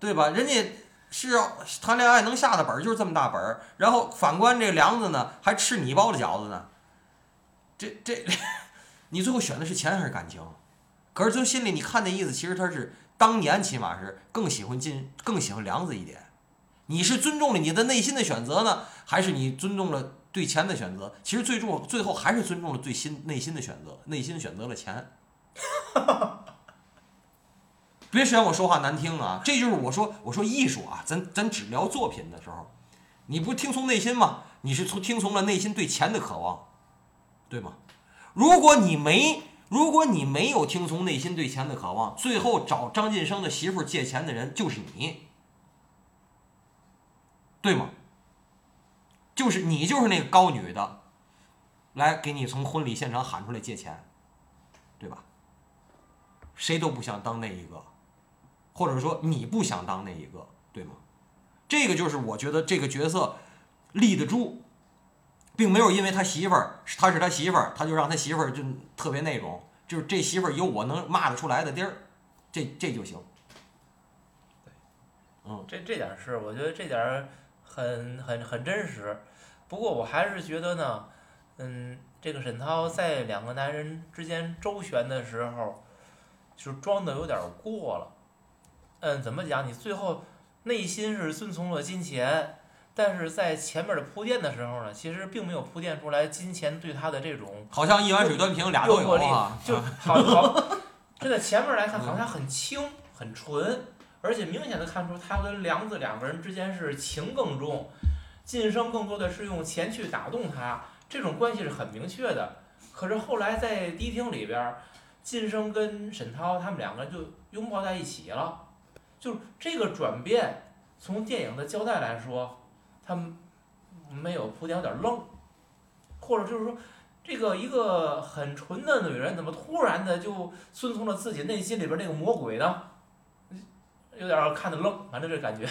对吧？人家是谈恋爱能下的本儿就是这么大本儿，然后反观这梁子呢，还吃你包的饺子呢。这这，你最后选的是钱还是感情？可是从心里你看那意思，其实他是当年起码是更喜欢进更喜欢梁子一点，你是尊重了你的内心的选择呢，还是你尊重了对钱的选择？其实最终最后还是尊重了最心内心的选择，内心选择了钱。别嫌我说话难听啊，这就是我说我说艺术啊，咱咱只聊作品的时候，你不听从内心吗？你是从听从了内心对钱的渴望，对吗？如果你没如果你没有听从内心对钱的渴望，最后找张晋生的媳妇借钱的人就是你，对吗？就是你，就是那个高女的，来给你从婚礼现场喊出来借钱，对吧？谁都不想当那一个，或者说你不想当那一个，对吗？这个就是我觉得这个角色立得住，并没有因为他媳妇儿他是他媳妇儿，他就让他媳妇儿就特别那种，就是这媳妇儿有我能骂得出来的地儿，这这就行。嗯，这这点儿是，我觉得这点儿很很很真实。不过我还是觉得呢，嗯，这个沈涛在两个男人之间周旋的时候，就装的有点儿过了。嗯，怎么讲？你最后内心是遵从了金钱，但是在前面的铺垫的时候呢，其实并没有铺垫出来金钱对他的这种好像一碗水端平，俩都有啊。就好好，这在前面来看好像很轻很纯，而且明显的看出他跟梁子两个人之间是情更重，晋升更多的是用钱去打动他，这种关系是很明确的。可是后来在迪厅里边，晋升跟沈涛他们两个人就拥抱在一起了，就是这个转变，从电影的交代来说，他没有铺垫，有点愣，或者就是说。这个一个很纯的女人，怎么突然的就遵从了自己内心里边那个魔鬼呢？有点儿看得愣，反正这感觉。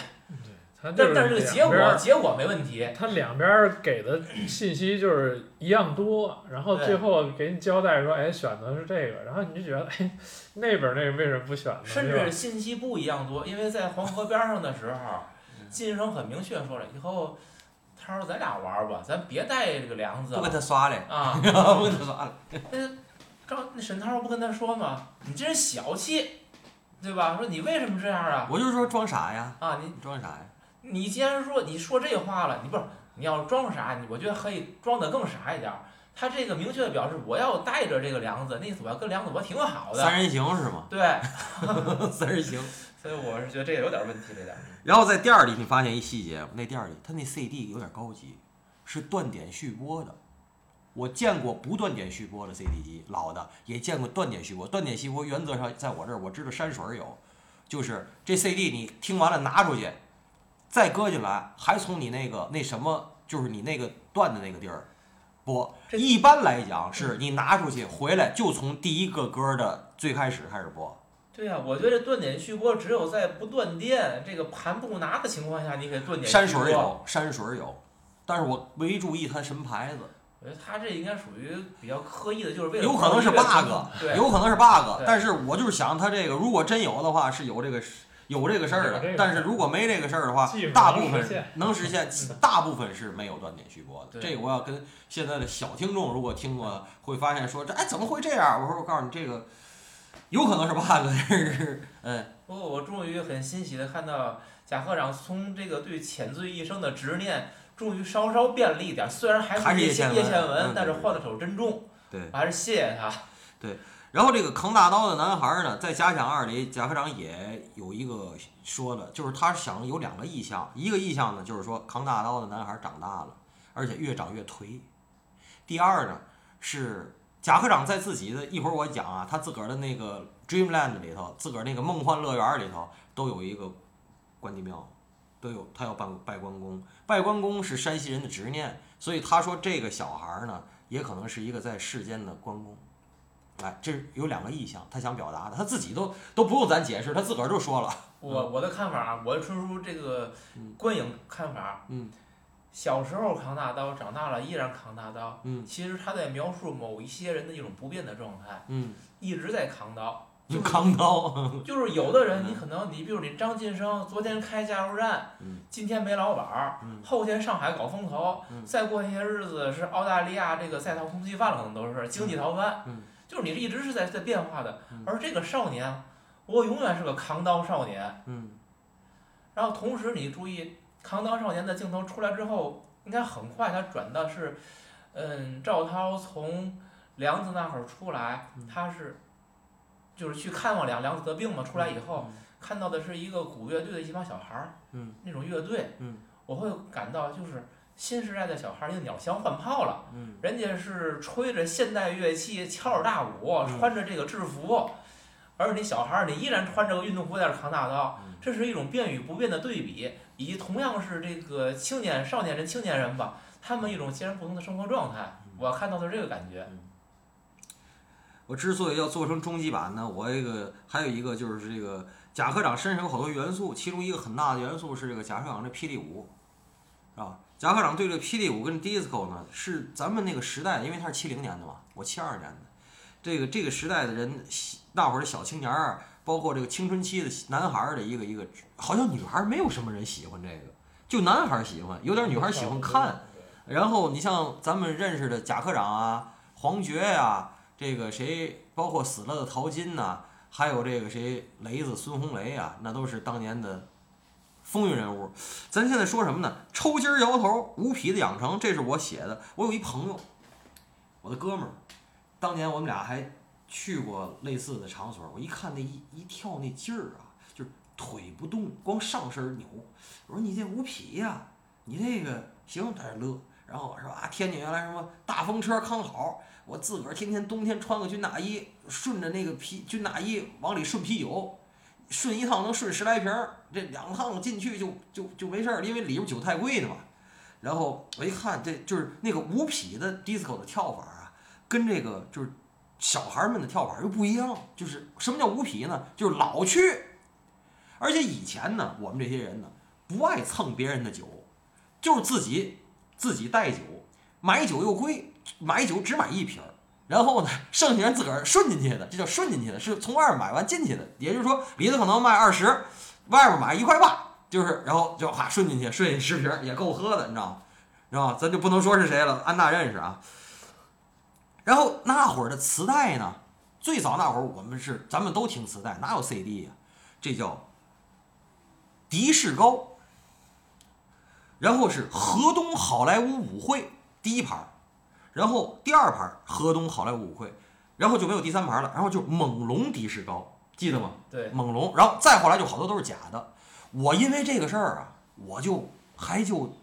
但但是这个结果结果没问题。他两边儿给的信息就是一样多，然后最后给你交代说，哎，选的是这个，然后你就觉得，哎，那边儿那个为什么不选呢？甚至信息不一样多，因为在黄河边上的时候，晋升很明确说了，以后他说咱俩玩儿吧，咱别带这个梁子不跟他刷嘞，啊。不跟他刷了。那刚那沈涛不跟他说吗？你这人小气，对吧？说你为什么这样啊？我就说装傻呀，啊，你你装啥呀？你既然说你说这话了，你不是你要装傻，你我觉得可以装得更傻一点儿。他这个明确的表示我要带着这个梁子，那意思我要跟梁子我挺好的。三人行是吗？对，三人行。所以我是觉得这个有点问题，这点儿。然后在店儿里，你发现一细节，那店儿里他那 CD 有点高级，是断点续播的。我见过不断点续播的 CD 机，老的也见过断点续播。断点续播原则上在我这儿我知道山水儿有，就是这 CD 你听完了拿出去，再搁进来，还从你那个那什么，就是你那个断的那个地儿播。这一般来讲是你拿出去回来就从第一个歌的最开始开始播。对呀、我觉得断点续播只有在不断电、这个盘不拿的情况下，你给断点续播。山水儿有，山水儿有，但是我没注意它什么牌子。我觉得他这应该属于比较刻意的，就是为了有可能是 bug，有可能是 bug，但是我就是想他这个，如果真有的话，是有这个有这个事儿的但是如果没这个事儿的话，大部分能实现大部分是没有断点续播的。这个我要跟现在的小听众如果听过，会发现说这哎怎么会这样？我说我告诉你这个。有可能是 bug，但是嗯，不过我终于很欣喜的看到贾科长从这个对浅醉一生的执念，终于稍稍变了一点儿。虽然还还是叶叶倩文叶倩文嗯，但是换了手真重，对。我还是谢谢他。对然后这个扛大刀的男孩儿呢，在《假想二》里，贾科长也有一个说的，就是他想有两个意向，一个意向呢就是说扛大刀的男孩儿长大了，而且越长越颓。第二呢是贾科长在自己的一会儿我讲啊，他自个儿的那个 Dreamland 里头，自个儿那个梦幻乐园里头都有一个关帝庙，都有他要拜拜关公，拜关公是山西人的执念，所以他说这个小孩儿呢，也可能是一个在世间的关公。哎，这是有两个意向，他想表达的，他自己都都不用咱解释，他自个儿就说了。我我的看法啊，我纯属这个观影看法。嗯小时候扛大刀，长大了依然扛大刀。嗯其实他在描述某一些人的一种不变的状态，嗯，一直在扛刀。就扛刀。就是有的人，你可能你比如你张晋生，昨天开加油站，嗯。今天没老板儿，嗯。后天上海搞风投，嗯。再过一些日子是澳大利亚这个在逃通缉犯了，可能都是经济逃犯。嗯。就是你一直是在在变化的，嗯。而这个少年，我永远是个扛刀少年。嗯。然后同时你注意，扛刀少年的镜头出来之后，应该很快他转的是，嗯，赵涛从梁子那会儿出来，他是就是去看望梁梁子得病嘛，出来以后。看到的是一个古乐队的一帮小孩儿，嗯，那种乐队，嗯，我会感到就是新时代的小孩儿已经鸟枪换炮了，嗯，人家是吹着现代乐器，敲着大鼓，穿着这个制服，而你小孩儿你依然穿着个运动服在这扛大刀，这是一种变与不变的对比，以及同样是这个青年少年人、青年人吧，他们一种截然不同的生活状态，我看到的是这个感觉。我之所以要做成终极版呢，我这个还有一个就是这个。贾科长身上有好多元素，其中一个很大的元素是这个贾科长的霹雳舞，是吧？贾科长对这个霹雳舞跟 disco 呢，是咱们那个时代，因为他是七零年的嘛，我七二年的，这个这个时代的人，那会儿的小青年儿，包括这个青春期的男孩儿的一个一个，好像女孩儿没有什么人喜欢这个，就男孩儿喜欢，有点女孩儿喜欢看。然后你像咱们认识的贾科长啊、黄觉呀，这个谁，包括死了的淘金呐。还有这个谁雷子孙红雷啊，那都是当年的风云人物。咱现在说什么呢？抽筋儿摇头，无匹的养成，这是我写的。我有一朋友，我的哥们儿，当年我们俩还去过类似的场所。我一看那一一跳那劲儿啊，就是腿不动，光上身扭。我说你这无匹呀，你这个行，在这乐。然后是吧？天津原来什么大风车康好。我自个儿天天冬天穿个军大衣，顺着那个啤军大衣往里顺啤酒，顺一趟能顺十来瓶儿，这两趟进去就就就没事儿，因为里边酒太贵的嘛。然后我一看，这就是那个五匹的 disco 的跳法啊，跟这个就是小孩们的跳法又不一样。就是什么叫五匹呢？就是老去，而且以前呢，我们这些人呢不爱蹭别人的酒，就是自己自己带酒，买酒又贵。买酒只买一瓶儿，然后呢，剩下人自个儿顺进去的，这叫顺进去的，是从外面买完进去的。也就是说，里头可能卖二十，外面买一块八，就是然后就哈顺进去，顺十瓶也够喝的，你知道吗？知道吗？咱就不能说是谁了，安娜认识啊。然后那会儿的磁带呢，最早那会儿我们是咱们都听磁带，哪有 CD 呀？这叫迪士高，然后是河东好莱坞舞会第一盘。然后第二盘河东好莱坞舞会，然后就没有第三盘了。然后就猛龙迪士高，记得吗？对，猛龙。然后再后来就好多都是假的。我因为这个事儿啊，我就还就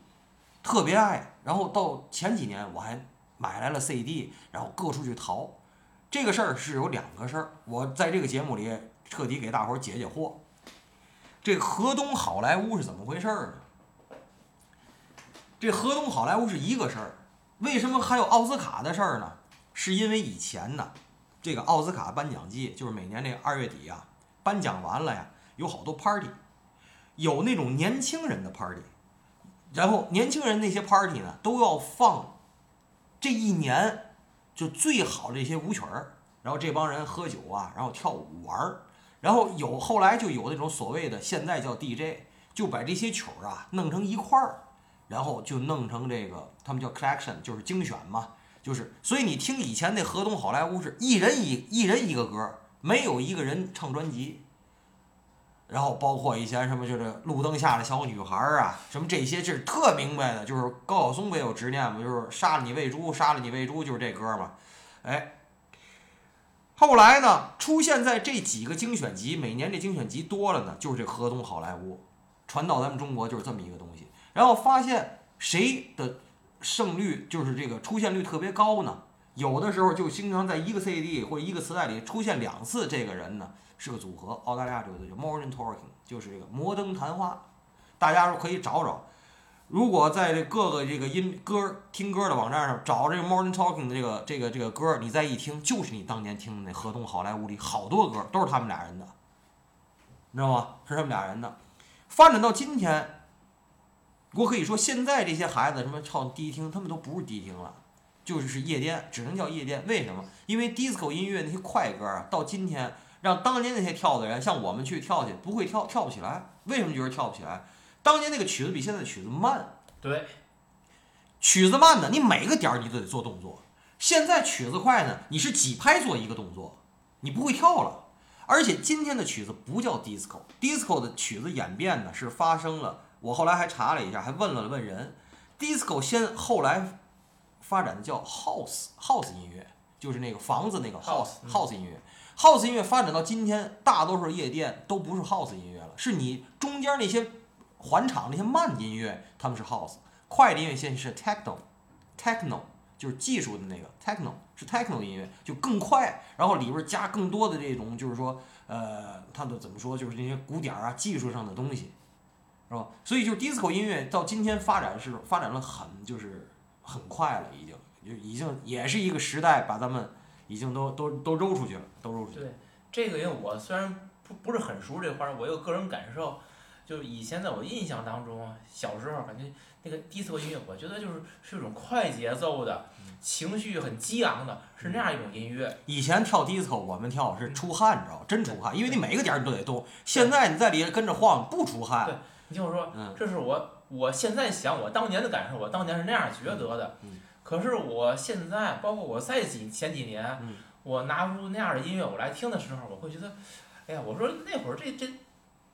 特别爱。然后到前几年我还买来了 CD，然后各处去淘。这个事儿是有两个事儿，我在这个节目里彻底给大伙儿解解惑。这河东好莱坞是怎么回事儿呢？这河东好莱坞是一个事儿。为什么还有奥斯卡的事儿呢？是因为以前呢，这个奥斯卡颁奖季就是每年这二月底啊，颁奖完了呀，有好多 party，有那种年轻人的 party，然后年轻人那些 party 呢，都要放这一年就最好的这些舞曲儿，然后这帮人喝酒啊，然后跳舞玩儿，然后有后来就有那种所谓的现在叫 DJ，就把这些曲儿啊弄成一块儿。然后就弄成这个，他们叫 collection，就是精选嘛，就是，所以你听以前那河东好莱坞是一人一一人一个歌，没有一个人唱专辑。然后包括以前什么就是路灯下的小女孩啊，什么这些是特明白的，就是高晓松不也有执念吗？就是杀了你喂猪，杀了你喂猪，就是这歌嘛。哎，后来呢，出现在这几个精选集，每年这精选集多了呢，就是这河东好莱坞，传到咱们中国就是这么一个东西。然后发现谁的胜率就是这个出现率特别高呢？有的时候就经常在一个 CD 或一个磁带里出现两次，这个人呢是个组合。澳大利亚这个叫 Modern Talking，就是这个摩登谈话。大家可以找找，如果在这各个这个音歌听歌的网站上找这个 Modern Talking 的这个这个这个歌，你再一听，就是你当年听的那河东好莱坞里好多歌都是他们俩人的，你知道吗？是他们俩人的。发展到今天。我可以说，现在这些孩子什么唱迪厅，他们都不是迪厅了，就是夜店，只能叫夜店。为什么？因为 disco 音乐那些快歌啊，到今天让当年那些跳的人，像我们去跳去，不会跳，跳不起来。为什么觉得跳不起来？当年那个曲子比现在的曲子慢。对，曲子慢呢，你每个点儿你都得做动作。现在曲子快呢，你是几拍做一个动作，你不会跳了。而且今天的曲子不叫 disco，disco 的曲子演变呢是发生了。我后来还查了一下，还问了问人，disco 先后来发展的叫 house house 音乐，就是那个房子那个 house House，嗯。house 音乐。house 音乐发展到今天，大多数夜店都不是 house 音乐了，是你中间那些环场那些慢音乐，他们是 house，快的音乐现在是 techno，techno 就是技术的那个 techno 是 techno 音乐，就更快，然后里边加更多的这种就是说呃，它的怎么说，就是那些鼓点儿啊，技术上的东西，是吧？所以就是 disco 音乐到今天发展是发展了很就是很快了，已经就已经也是一个时代，把咱们已经都都都揉出去了，都揉出去了。对，这个因为我虽然不不是很熟这块儿，我有个人感受，就是以前在我印象当中，小时候感觉那个 disco 音乐，我觉得就是是一种快节奏的，情绪很激昂的，是那样一种音乐。以前跳 disco 我们跳是出汗，你知道吗？真出汗，因为你每个点儿你都得动。现在你在里跟着晃不出汗对。你听我说，嗯这是我我现在想我当年的感受，我当年是那样觉得的。嗯可是我现在，包括我在几前几年，嗯我拿出那样的音乐我来听的时候，我会觉得，哎呀，我说那会儿这这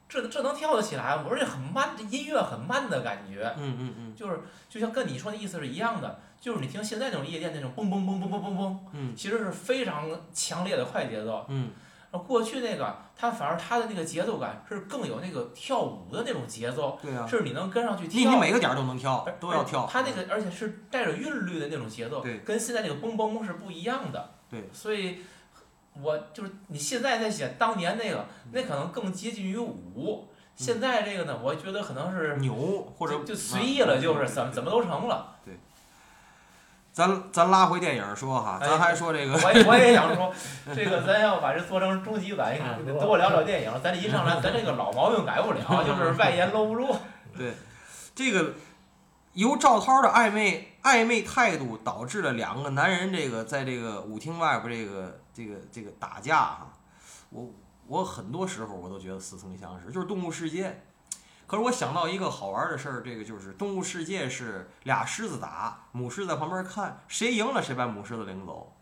这这能跳得起来？我说这很慢，这音乐很慢的感觉，嗯嗯嗯就是就像跟你说的意思是一样的，就是你听现在那种夜店那种嘣嘣嘣嘣嘣嘣嘣，嗯其实是非常强烈的快节奏。嗯而过去那个，它反而它的那个节奏感是更有那个跳舞的那种节奏，对啊，是你能跟上去你跳。你每个点儿都能跳，都要跳。它那个而且是带着韵律的那种节奏，对跟现在那个嘣嘣是不一样的。对，所以，我就是你现在在写当年那个，嗯那可能更接近于舞。现在这个呢，我觉得可能是牛或者就就随意了，就是怎么怎么都成了。咱咱拉回电影说哈，哎咱还说这个，我也我也想说，这个咱要把这做成终极版，多聊聊电影，咱这一上来，咱这个老毛病改不了，就是 外延搂不住。对，这个由赵涛的暧昧暧昧态度导致了两个男人这个在这个舞厅外边这个这个这个打架哈，我我很多时候我都觉得似曾相识，就是《动物世界》。可是我想到一个好玩的事儿，这个就是《动物世界》是俩狮子打，母狮在旁边看，谁赢了谁把母狮子领走。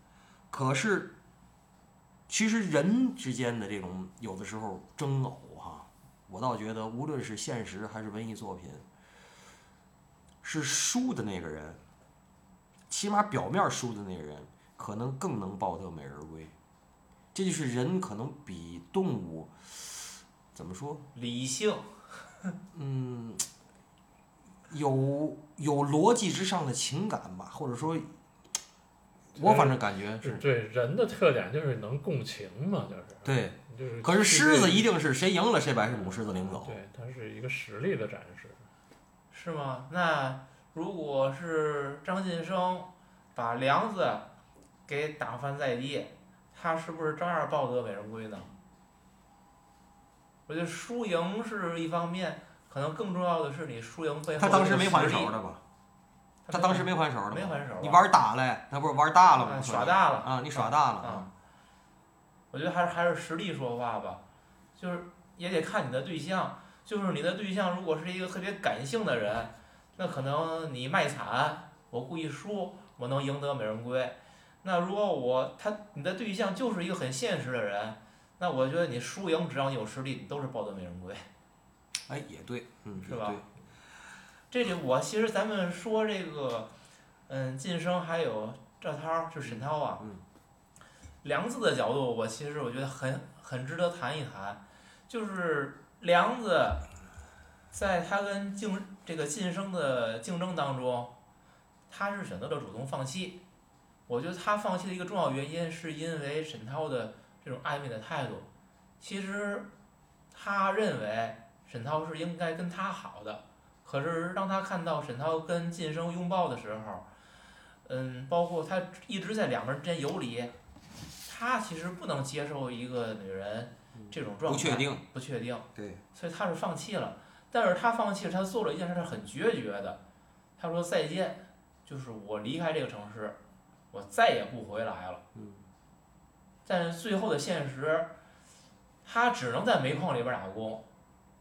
可是，其实人之间的这种有的时候争偶哈，我倒觉得无论是现实还是文艺作品，是输的那个人，起码表面输的那个人，可能更能抱得美人归。这就是人可能比动物怎么说？理性，嗯，有有逻辑之上的情感吧，或者说，我反正感觉是对人的特点就是能共情嘛，就是对。就是。可是狮子一定是谁赢了谁把这母狮子领走。对，它是一个实力的展示。是吗？那如果是张晋生把梁子给打翻在地，他是不是照样抱得美人归呢？我觉得输赢是一方面，可能更重要的是你输赢背后他当时没还手的吧？他当时没还手的？没还手啊，你玩大了，那不是玩大了啊吗？耍大了啊！你耍大了啊！我觉得还是还是实力说话吧，就是也得看你的对象，就是你的对象如果是一个特别感性的人，那可能你卖惨，我故意输，我能赢得美人归。那如果我他你的对象就是一个很现实的人，那我觉得你输赢只要你有实力，你都是抱得美人归。哎，也对，嗯，是吧这里我其实咱们说这个，嗯，晋升还有赵涛，就沈涛啊，嗯梁子的角度，我其实我觉得很很值得谈一谈，就是梁子，在他跟竞这个晋升的竞争当中，他是选择了主动放弃。我觉得他放弃的一个重要原因，是因为沈涛的这种暧昧的态度。其实，他认为沈涛是应该跟他好的，可是当他看到沈涛跟晋升拥抱的时候，嗯，包括他一直在两个人之间游离，他其实不能接受一个女人这种状态，不确定，不确定，对，所以他是放弃了。但是他放弃了，他做了一件事，他很决绝的，他说再见，就是我离开这个城市，我再也不回来了。嗯但是最后的现实，他只能在煤矿里边打工。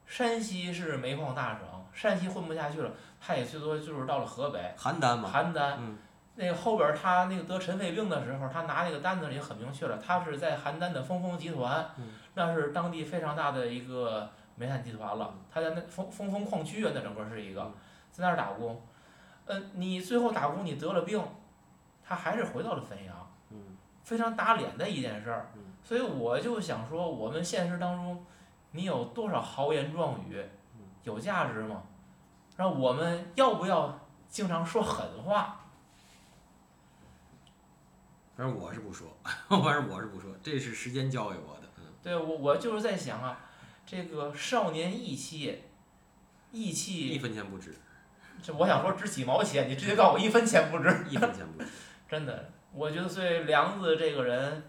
山西是煤矿大省，山西混不下去了，他也最多就是到了河北、邯郸嘛，邯郸。嗯那个后边儿他那个得尘肺病的时候，他拿那个单子也很明确了，他是在邯郸的峰峰集团，嗯那是当地非常大的一个煤炭集团了，他在那峰峰峰矿区啊，那整个是一个嗯，在那儿打工，呃，你最后打工你得了病，他还是回到了汾阳，嗯非常打脸的一件事儿嗯。所以我就想说，我们现实当中，你有多少豪言壮语，有价值吗？然后我们要不要经常说狠话？反正我是不说，反正我是不说，这是时间教给我的。嗯，对我，我就是在想啊，这个少年义气，义气一，分钱不值，这我想说值几毛钱，你直接告诉我一分钱不值，一分钱不值。真的，我觉得所以梁子这个人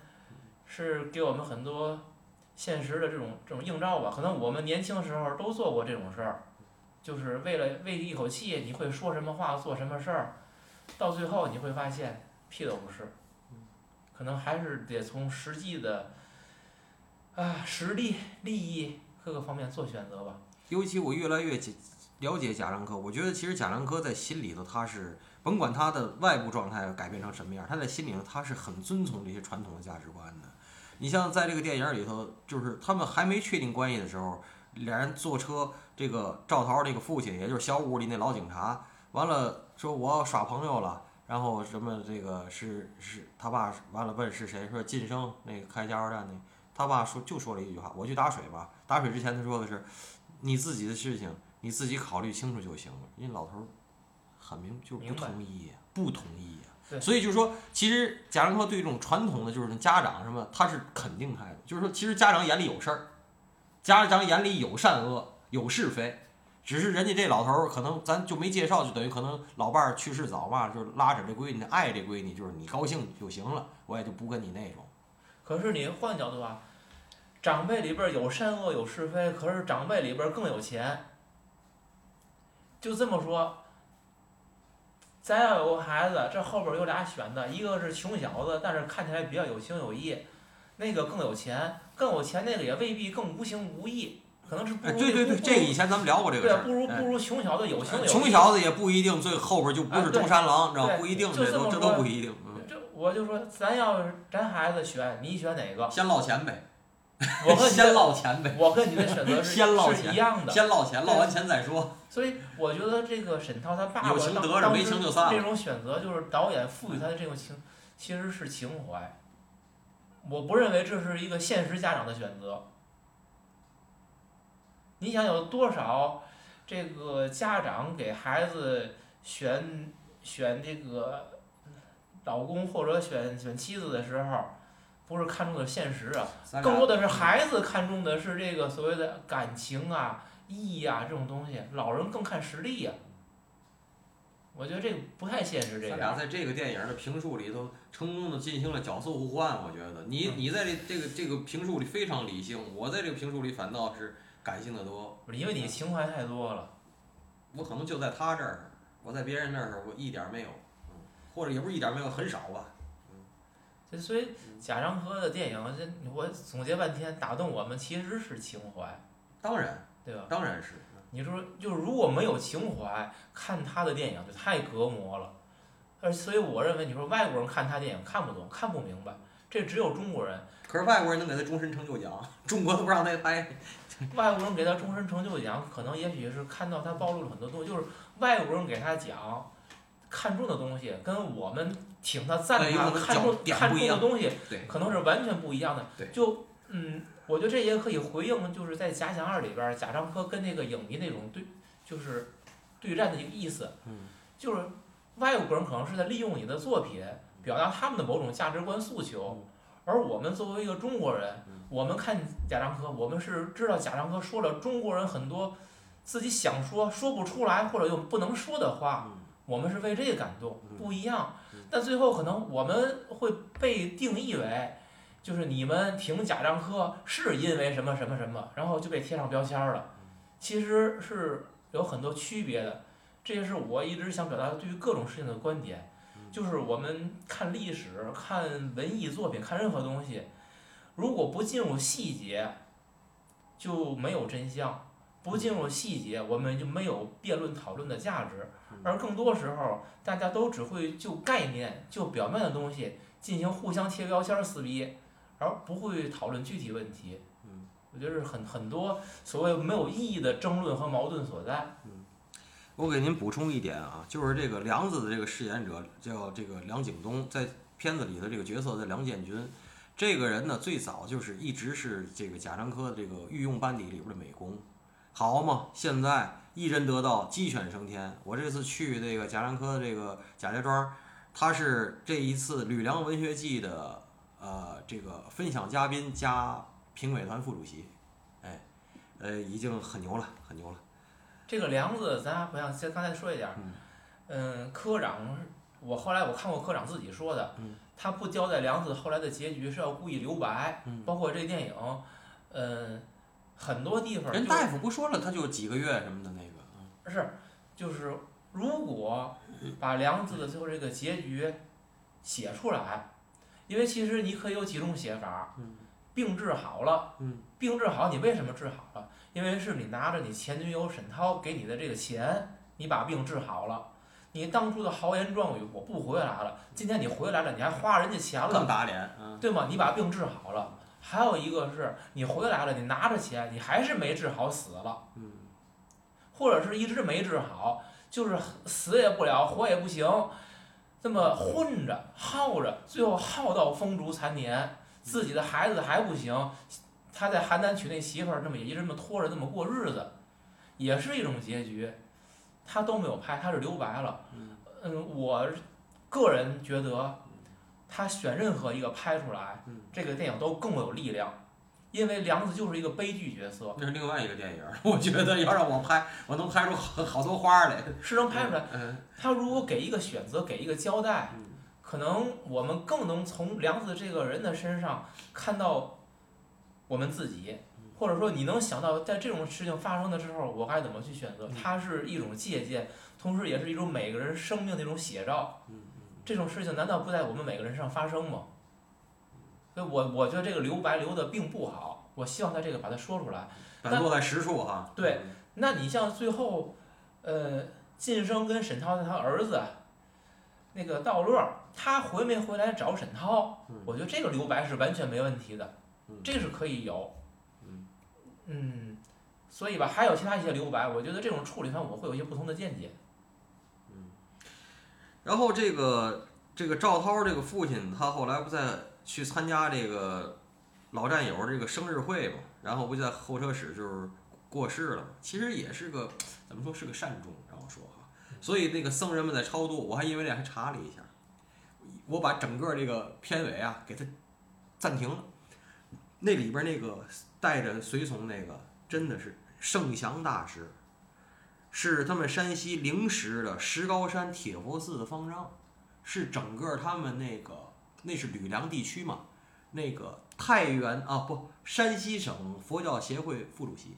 是给我们很多现实的这种这种映照吧。可能我们年轻时候都做过这种事儿，就是为了为了一口气，你会说什么话，做什么事儿，到最后你会发现屁都不是，可能还是得从实际的啊实力、利益各个方面做选择吧。尤其我越来越解了解贾樟柯，我觉得其实贾樟柯在心里头他是，甭管他的外部状态改变成什么样，他在心里头他是很遵从这些传统的价值观的。你像在这个电影里头，就是他们还没确定关系的时候，俩人坐车，这个赵涛那个父亲，也就是小屋里那老警察，完了说我耍朋友了。然后什么这个是是他爸完了问是谁说晋升那个开加油站那他爸说就说了一句话我去打水吧打水之前他说的是你自己的事情你自己考虑清楚就行了。人家老头很明就是不同意，不同意所以就是说，其实贾樟柯对这种传统的就是家长什么，他是肯定态度，就是说，其实家长眼里有事儿，家长眼里有善恶，有是非，只是人家这老头儿可能咱就没介绍，就等于可能老伴儿去世早嘛，就是拉着这闺女爱这闺女，就是你高兴就行了，我也就不跟你那种。可是你换角度啊，长辈里边儿有善恶有是非，可是长辈里边儿更有钱。就这么说，咱要有个孩子，这后边儿有俩选的，一个是穷小子，但是看起来比较有情有义，那个更有钱，更有钱那个也未必更无情无义，可能是不哎，如对对对，不这个以前咱们聊过这个。不如哎不如穷小子有情有义。穷小子也不一定最后边就不是中山狼，知道对不一定，这都这都不一定。嗯，这我就说，咱要是咱孩子选，你选哪个？先捞钱呗，我和你先的捞钱呗，我跟你的选择是先捞钱一样的。先捞钱，捞完钱再说。所以我觉得这个沈涛他爸爸有情当得着没情就散了这种选择就是导演赋予他的这种情，其实是情怀。我不认为这是一个现实家长的选择。你想有多少这个家长给孩子选选这个老公或者选选妻子的时候，不是看重的现实啊，更多的是孩子看重的是这个所谓的感情啊、意义啊这种东西，老人更看实力呀、我觉得这个不太现实，这个咱俩。在这个电影的评述里头成功的进行了角色互换，我觉得你嗯你在这这个这个评述里非常理性，我在这个评述里反倒是感性的多。因为你情怀太多了，我可能就在他这儿，我在别人那儿我一点儿没有，嗯，或者也不是一点儿没有，很少吧。这所以贾樟柯的电影，这我总结半天，打动我们其实是情怀，当然，对吧？当然是。你说，就如果没有情怀，看他的电影就太隔膜了。而所以我认为，你说外国人看他电影看不懂，看不明白，这只有中国人。可是外国人能给他终身成就奖，中国都不让他拍。外国人给他终身成就奖，可能也许是看到他暴露了很多东西，就是外国人给他奖，看重的东西跟我们挺他赞他对有可能看重看重的东西，对，可能是完全不一样的。对就嗯，我觉得这也可以回应，就是在《假想二》里边儿，贾樟柯跟那个影迷那种对，就是对战的一个意思。嗯。就是外国人可能是在利用你的作品，表达他们的某种价值观诉求，嗯而我们作为一个中国人，嗯我们看贾樟柯，我们是知道贾樟柯说了中国人很多自己想说说不出来或者又不能说的话。嗯我们是为这个感动，嗯不一样嗯。但最后可能我们会被定义为，就是你们停贾樟柯是因为什么什么什么，然后就被贴上标签儿了。其实是有很多区别的，这也是我一直想表达对于各种事情的观点。就是我们看历史、看文艺作品、看任何东西，如果不进入细节，就没有真相；不进入细节，我们就没有辩论讨论的价值。而更多时候，大家都只会就概念、就表面的东西进行互相贴标签儿撕逼，而不会讨论具体问题。嗯我觉得是很很多所谓没有意义的争论和矛盾所在。嗯我给您补充一点啊，就是这个梁子的这个饰演者叫这个梁景东，在片子里的这个角色叫梁建军。这个人呢，最早就是一直是这个贾樟柯的这个御用班底里边的美工，好嘛，现在一人得道，鸡犬升天。我这次去这个贾樟柯的这个贾家庄，他是这一次吕梁文学季的呃这个分享嘉宾加评委团副主席，哎，呃，已经很牛了，很牛了。这个梁子，咱我想先刚才说一点儿，嗯，科长，我后来我看过科长自己说的，嗯他不交代梁子后来的结局是要故意留白，嗯包括这电影，嗯，很多地方人大夫不说了，他就几个月什么的那个，嗯是就是如果把梁子的最后这个结局写出来，因为其实你可以有几种写法，嗯病治好了，嗯病治好，你为什么治好了？因为是你拿着你前女友沈涛给你的这个钱，你把病治好了。你当初的豪言壮语，我不回来了，今天你回来了，你还花人家钱了，更打脸，嗯对吗？你把病治好了。还有一个是你回来了，你拿着钱，你还是没治好，死了，嗯或者是一直没治好，就是死也不了，活也不行，这么混着耗着，最后耗到风烛残年，自己的孩子还不行，他在邯郸娶那媳妇儿，那么也一直这么拖着，这么过日子，也是一种结局。他都没有拍，他是留白了。嗯嗯，我个人觉得，他选任何一个拍出来，嗯这个电影都更有力量，因为梁子就是一个悲剧角色，那是另外一个电影儿，我觉得要让我拍，我能拍出好好多花儿来。是能拍出来。嗯他如果给一个选择，给一个交代，嗯可能我们更能从梁子这个人的身上看到我们自己，或者说你能想到在这种事情发生的时候，我该怎么去选择。嗯它是一种借鉴，同时也是一种每个人生命的一种写照。嗯这种事情难道不在我们每个人身上发生吗？所以我我觉得这个留白留的并不好，我希望他这个把它说出来。摆落在实处哈。对那你像最后，呃，晋升跟沈涛的他儿子，那个道乐，他回没回来找沈涛？嗯我觉得这个留白是完全没问题的，嗯这是可以有。嗯嗯，所以吧，还有其他一些留白，我觉得这种处理上我会有一些不同的见解。然后这个这个赵涛这个父亲，他后来不在去参加这个老战友这个生日会嘛，然后不就在候车室就是过世了嘛。其实也是个怎么说是个善终，让我说哈。所以那个僧人们在超度，我还因为这还查了一下，我把整个这个片尾啊给它暂停了。那里边那个带着随从那个真的是圣祥大师，是他们山西灵石的石膏山铁佛寺的方丈，是整个他们那个那是吕梁地区嘛，那个太原啊不山西省佛教协会副主席，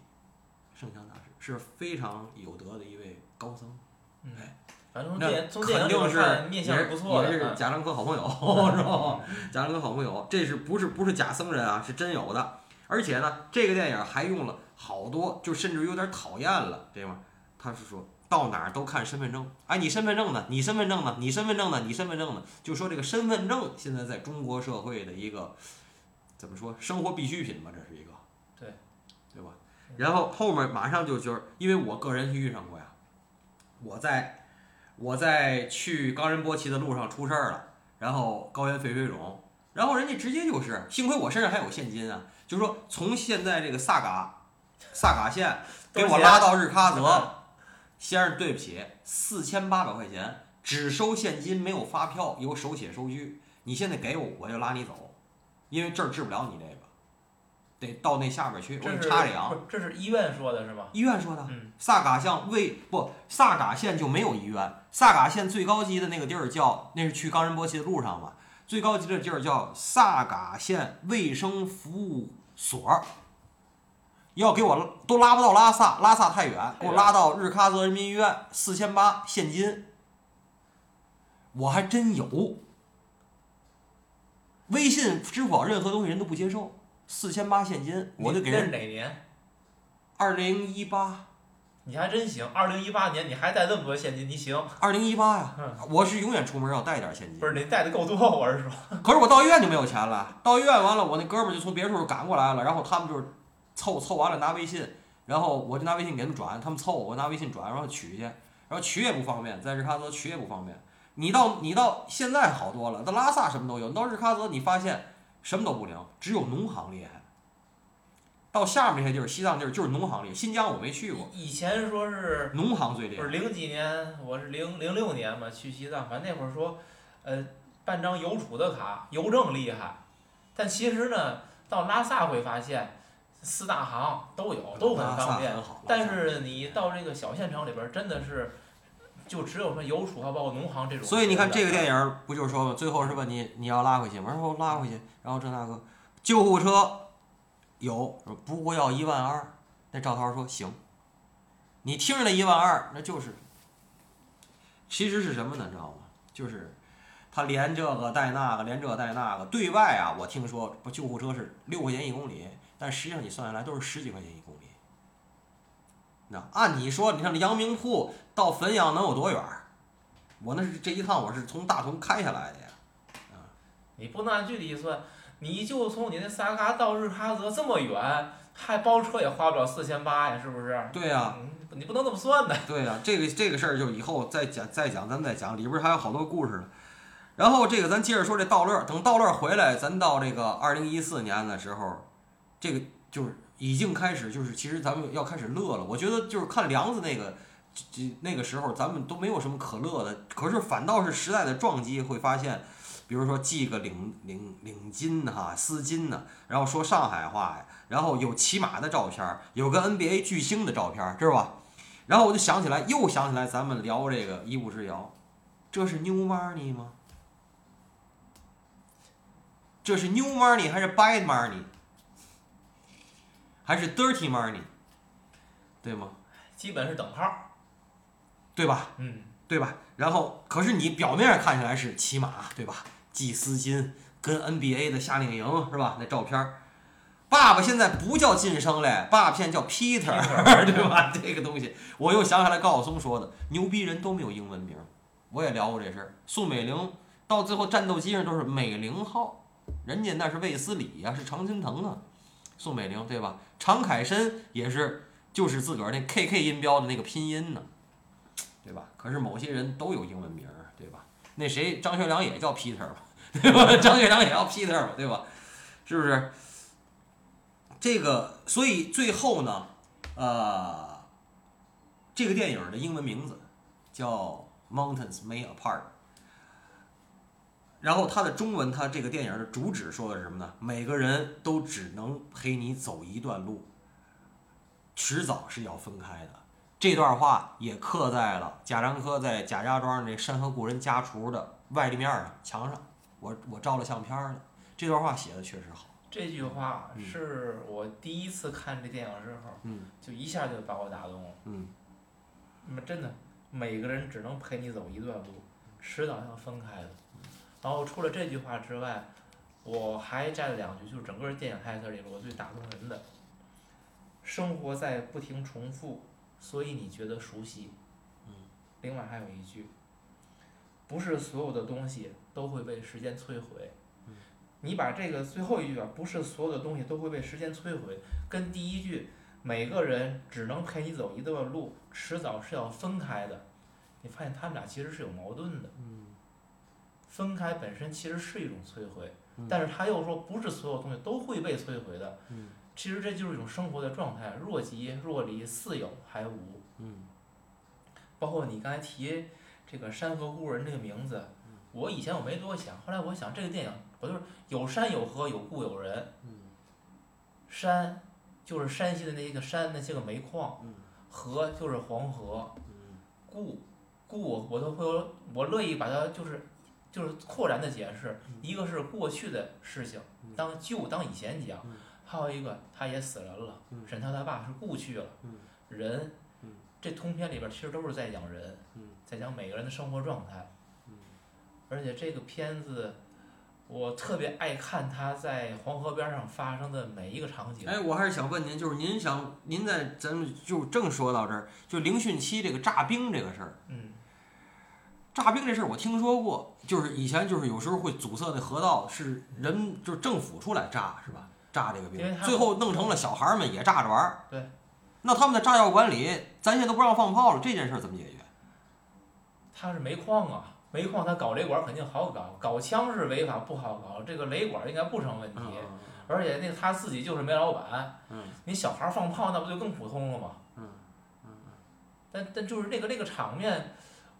圣香大师是非常有德的一位高僧，嗯哎，反正肯定是，面相也是不错的。也是嗯贾樟柯好朋友 是吧？贾樟柯好朋友，这是不是不是假僧人啊？是真有的。而且呢，这个电影还用了好多，就甚至有点讨厌了，对吗？他是说到哪儿都看身份证，哎，你身份证呢？你身份证呢？你身份证呢？你身份证呢？就说这个身份证现在在中国社会的一个怎么说生活必需品吧，这是一个，对，对吧？然后后面马上就就是因为我个人遇上过呀，我在我在去冈仁波齐的路上出事儿了，然后高原肺水肿，然后人家直接就是，幸亏我身上还有现金啊，就是说从现在这个萨嘎萨嘎县给我拉到日喀则，先生对不起，四千八百块钱只收现金，没有发票，有手写收据，你现在给我，我就拉你走，因为这儿治不了你这个，得到那下边去，我给你插两不。是这是医院说的是吗？医院说的，嗯，萨嘎县卫不，萨嘎县就没有医院。萨嘎县最高级的那个地儿叫，那是去冈仁波齐的路上嘛，最高级的地儿叫萨嘎县卫生服务所。要给我都拉不到拉萨，拉萨太远，给我拉到日喀则人民医院，四千八现金，我还真有。微信、支付宝任何东西人都不接受，四千八现金，我就给人哪年？二零一八。你还真行！二零一八年你还带这么多现金，你行？二零一八呀嗯，我是永远出门要带点现金。不是你带的够多，我是说。可是我到医院就没有钱了。到医院完了，我那哥们儿就从别处赶过来了，然后他们就是凑凑完了拿微信，然后我就拿微信给他们转，他们凑我拿微信转，然后取去，然后取也不方便，在日喀则取也不方便。你到你到现在好多了，到拉萨什么都有，你到日喀则你发现什么都不灵，只有农行厉害。到下面这些地儿，西藏地儿就是农行厉害，新疆我没去过，以前说是农行最厉害。不是零几年，我是零零六年嘛去西藏，反正那会儿说，呃，办张邮储的卡，邮政厉害，但其实呢，到拉萨会发现，四大行都有，都很方便但是你到这个小县城里边儿，真的是，就只有说邮储啊包括农行这种。所以你看这个电影儿不就是说嘛，最后是问你你要拉回去吗？然后拉回去，然后这那个救护车有，不过要一万二。那赵涛说行。你听着那一万二，那就是，其实是什么呢？你知道吗？就是他连这个带那个，连这带那个。对外啊，我听说不救护车是六块钱一公里，但实际上你算下来都是十几块钱一公里。那按你说，你看这阳明铺到汾阳能有多远儿？我那是这一趟我是从大同开下来的呀。你不能按距离算，你就从你那萨嘎到日喀则这么远，还包车也花不了四千八呀，是不是？对呀、嗯，你不能这么算的。对呀、这个这个事儿就以后再讲再讲，咱们再讲，里边儿还有好多故事呢。然后这个咱接着说这道乐，等道乐回来，咱到这个二零一四年的时候，这个就是已经开始，就是其实咱们要开始乐了。我觉得就是看梁子那个，这那个时候咱们都没有什么可乐的，可是反倒是时代的撞击，会发现，比如说系个领领领巾哈、丝巾呐、然后说上海话呀，然后有骑马的照片，有个 NBA 巨星的照片儿，知道吧？然后我就想起来，又想起来咱们聊这个一步之遥，这是 New Money 吗？这是 New Money 还是 Bad Money？还是 Dirty Money？对吗？基本是等号。对吧？嗯，对吧？然后，可是你表面上看起来是骑马，对吧？系丝巾，跟 NBA 的夏令营是吧？那照片儿，爸爸现在不叫晋升嘞，爸爸现在叫 Peter，对吧？这个东西，我又想起来高晓松说的，牛逼人都没有英文名儿。我也聊过这事儿，宋美龄到最后战斗机上都是美龄号，人家那是卫斯理呀、是常青藤啊，宋美龄对吧？常凯申也是，就是自个儿那 KK 音标的那个拼音呢。对吧？可是某些人都有英文名儿，对吧？那谁张学良也叫 Peter 嘛，对吧？张学良也叫 Peter 嘛，对吧？是不是？这个，所以最后呢，呃，这个电影的英文名字叫《Mountains May Apart》，然后它的中文，它这个电影的主旨说的是什么呢？每个人都只能陪你走一段路，迟早是要分开的。这段话也刻在了贾樟柯在贾家庄那山河故人家厨的外立面上墙上，我我照了相片。这段话写的确实好，这句话嗯是我第一次看这电影时候，嗯就一下就把我打动了。嗯那么真的，每个人只能陪你走一段路，迟早要分开的。然后除了这句话之外，我还摘了两句，就是整个电影台词里边我最打动人的。生活在不停重复，所以你觉得熟悉。嗯。另外还有一句，不是所有的东西都会被时间摧毁。嗯。你把这个最后一句啊，不是所有的东西都会被时间摧毁，跟第一句每个人只能陪你走一段路，迟早是要分开的。你发现他们俩其实是有矛盾的。嗯分开本身其实是一种摧毁，嗯但是他又说不是所有东西都会被摧毁的。嗯其实这就是一种生活的状态，若即若离，似有还无。嗯包括你刚才提这个山河故人这个名字，嗯我以前我没多想，后来我想这个电影，我就是有山有河有故有人，嗯山就是山西的那些个山那些个煤矿，嗯河就是黄河，嗯故故我我都会有我乐意把它就是就是扩展的解释，一个是过去的事情嗯。当旧当以前讲嗯，还有一个他也死人了嗯，沈涛他爸是故去了嗯，人嗯，这通篇里边其实都是在讲人嗯，在讲每个人的生活状态嗯，而且这个片子。我特别爱看他在黄河边上发生的每一个场景。哎，我还是想问您，就是您想您在咱们就正说到这儿，就凌汛期这个炸冰这个事儿，嗯炸冰这事儿我听说过，就是以前就是有时候会阻塞那河道，是人就是政府出来炸是吧？炸这个兵，因为他最后弄成了小孩儿们也炸着玩儿。对，那他们的炸药管理，咱现在都不让放炮了，这件事儿怎么解决？他是煤矿啊，煤矿他搞雷管肯定好搞，搞枪是违法不好搞，这个雷管应该不成问题。嗯而且那个他自己就是煤老板，嗯你小孩儿放炮那不就更普通了吗？嗯但但就是那个那个场面，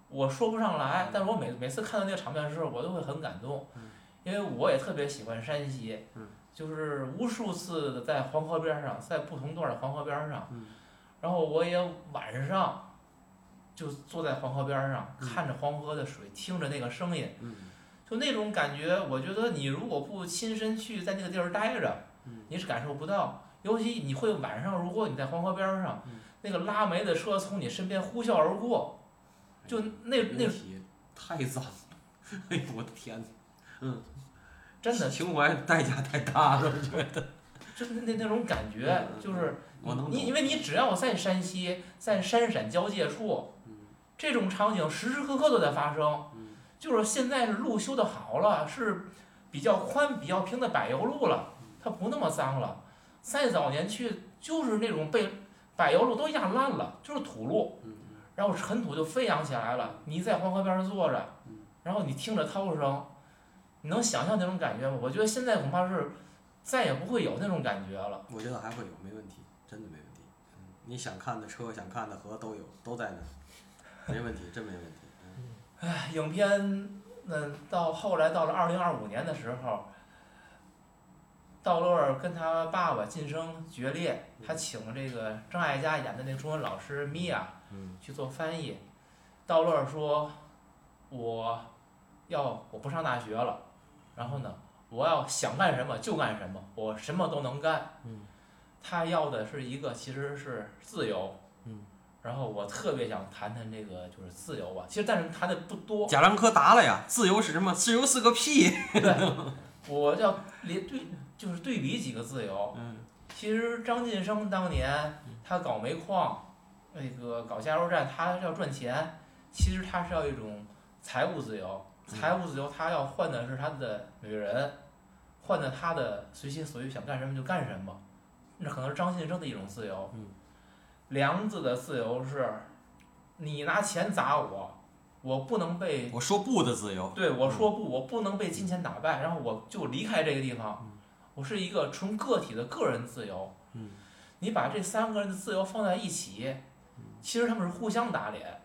我说不上来，但是我每每次看到那个场面的时候，我都会很感动，嗯。因为我也特别喜欢山西，嗯。就是无数次的在黄河边上，在不同段的黄河边上，嗯。然后我也晚上就坐在黄河边上，嗯看着黄河的水，听着那个声音，嗯。就那种感觉，我觉得你如果不亲身去在那个地儿待着，嗯。你是感受不到。尤其你会晚上，如果你在黄河边上，嗯。那个拉煤的车从你身边呼啸而过，就那那太脏了，哎呦我的天哪！嗯，真的情怀代价太大了，我觉得。就是那那种感觉就是我能你因为你只要在山西，在山陕交界处，嗯这种场景时时刻刻都在发生。嗯就是现在是路修的好了，是比较宽、比较平的柏油路了，它不那么脏了。再早年去就是那种被柏油路都压烂了，就是土路，嗯然后尘土就飞扬起来了。你在黄河边上坐着嗯，然后你听着涛声，你能想象那种感觉吗？我觉得现在恐怕是再也不会有那种感觉了。我觉得还会有，没问题，真的没问题。嗯，你想看的车、想看的河都有，都在那，没问题，真没问题。嗯唉，影片那到后来到了二零二五年的时候，道乐儿跟他爸爸晋升决裂，他请这个张艾嘉演的那个中文老师米娅嗯去做翻译。道乐儿说：“我要我不上大学了，然后呢，我要想干什么就干什么，我什么都能干。”嗯他要的是一个其实是自由。嗯然后我特别想谈谈这个就是自由啊，其实但是谈的不多。贾樟柯答了呀，自由是什么？自由是个屁。对，我要连对就是对比几个自由。嗯其实张晋生当年他搞煤矿，那个搞加油站，他是要赚钱，其实他是要一种财务自由。财务自由，他要换的是他的女人，换的他的随心所欲，想干什么就干什么，那可能是张信生的一种自由。嗯梁子的自由是，你拿钱砸我，我不能被我说不的自由。对我说不，我不能被金钱打败，然后我就离开这个地方。我是一个纯个体的个人自由。嗯你把这三个人的自由放在一起，其实他们是互相打脸。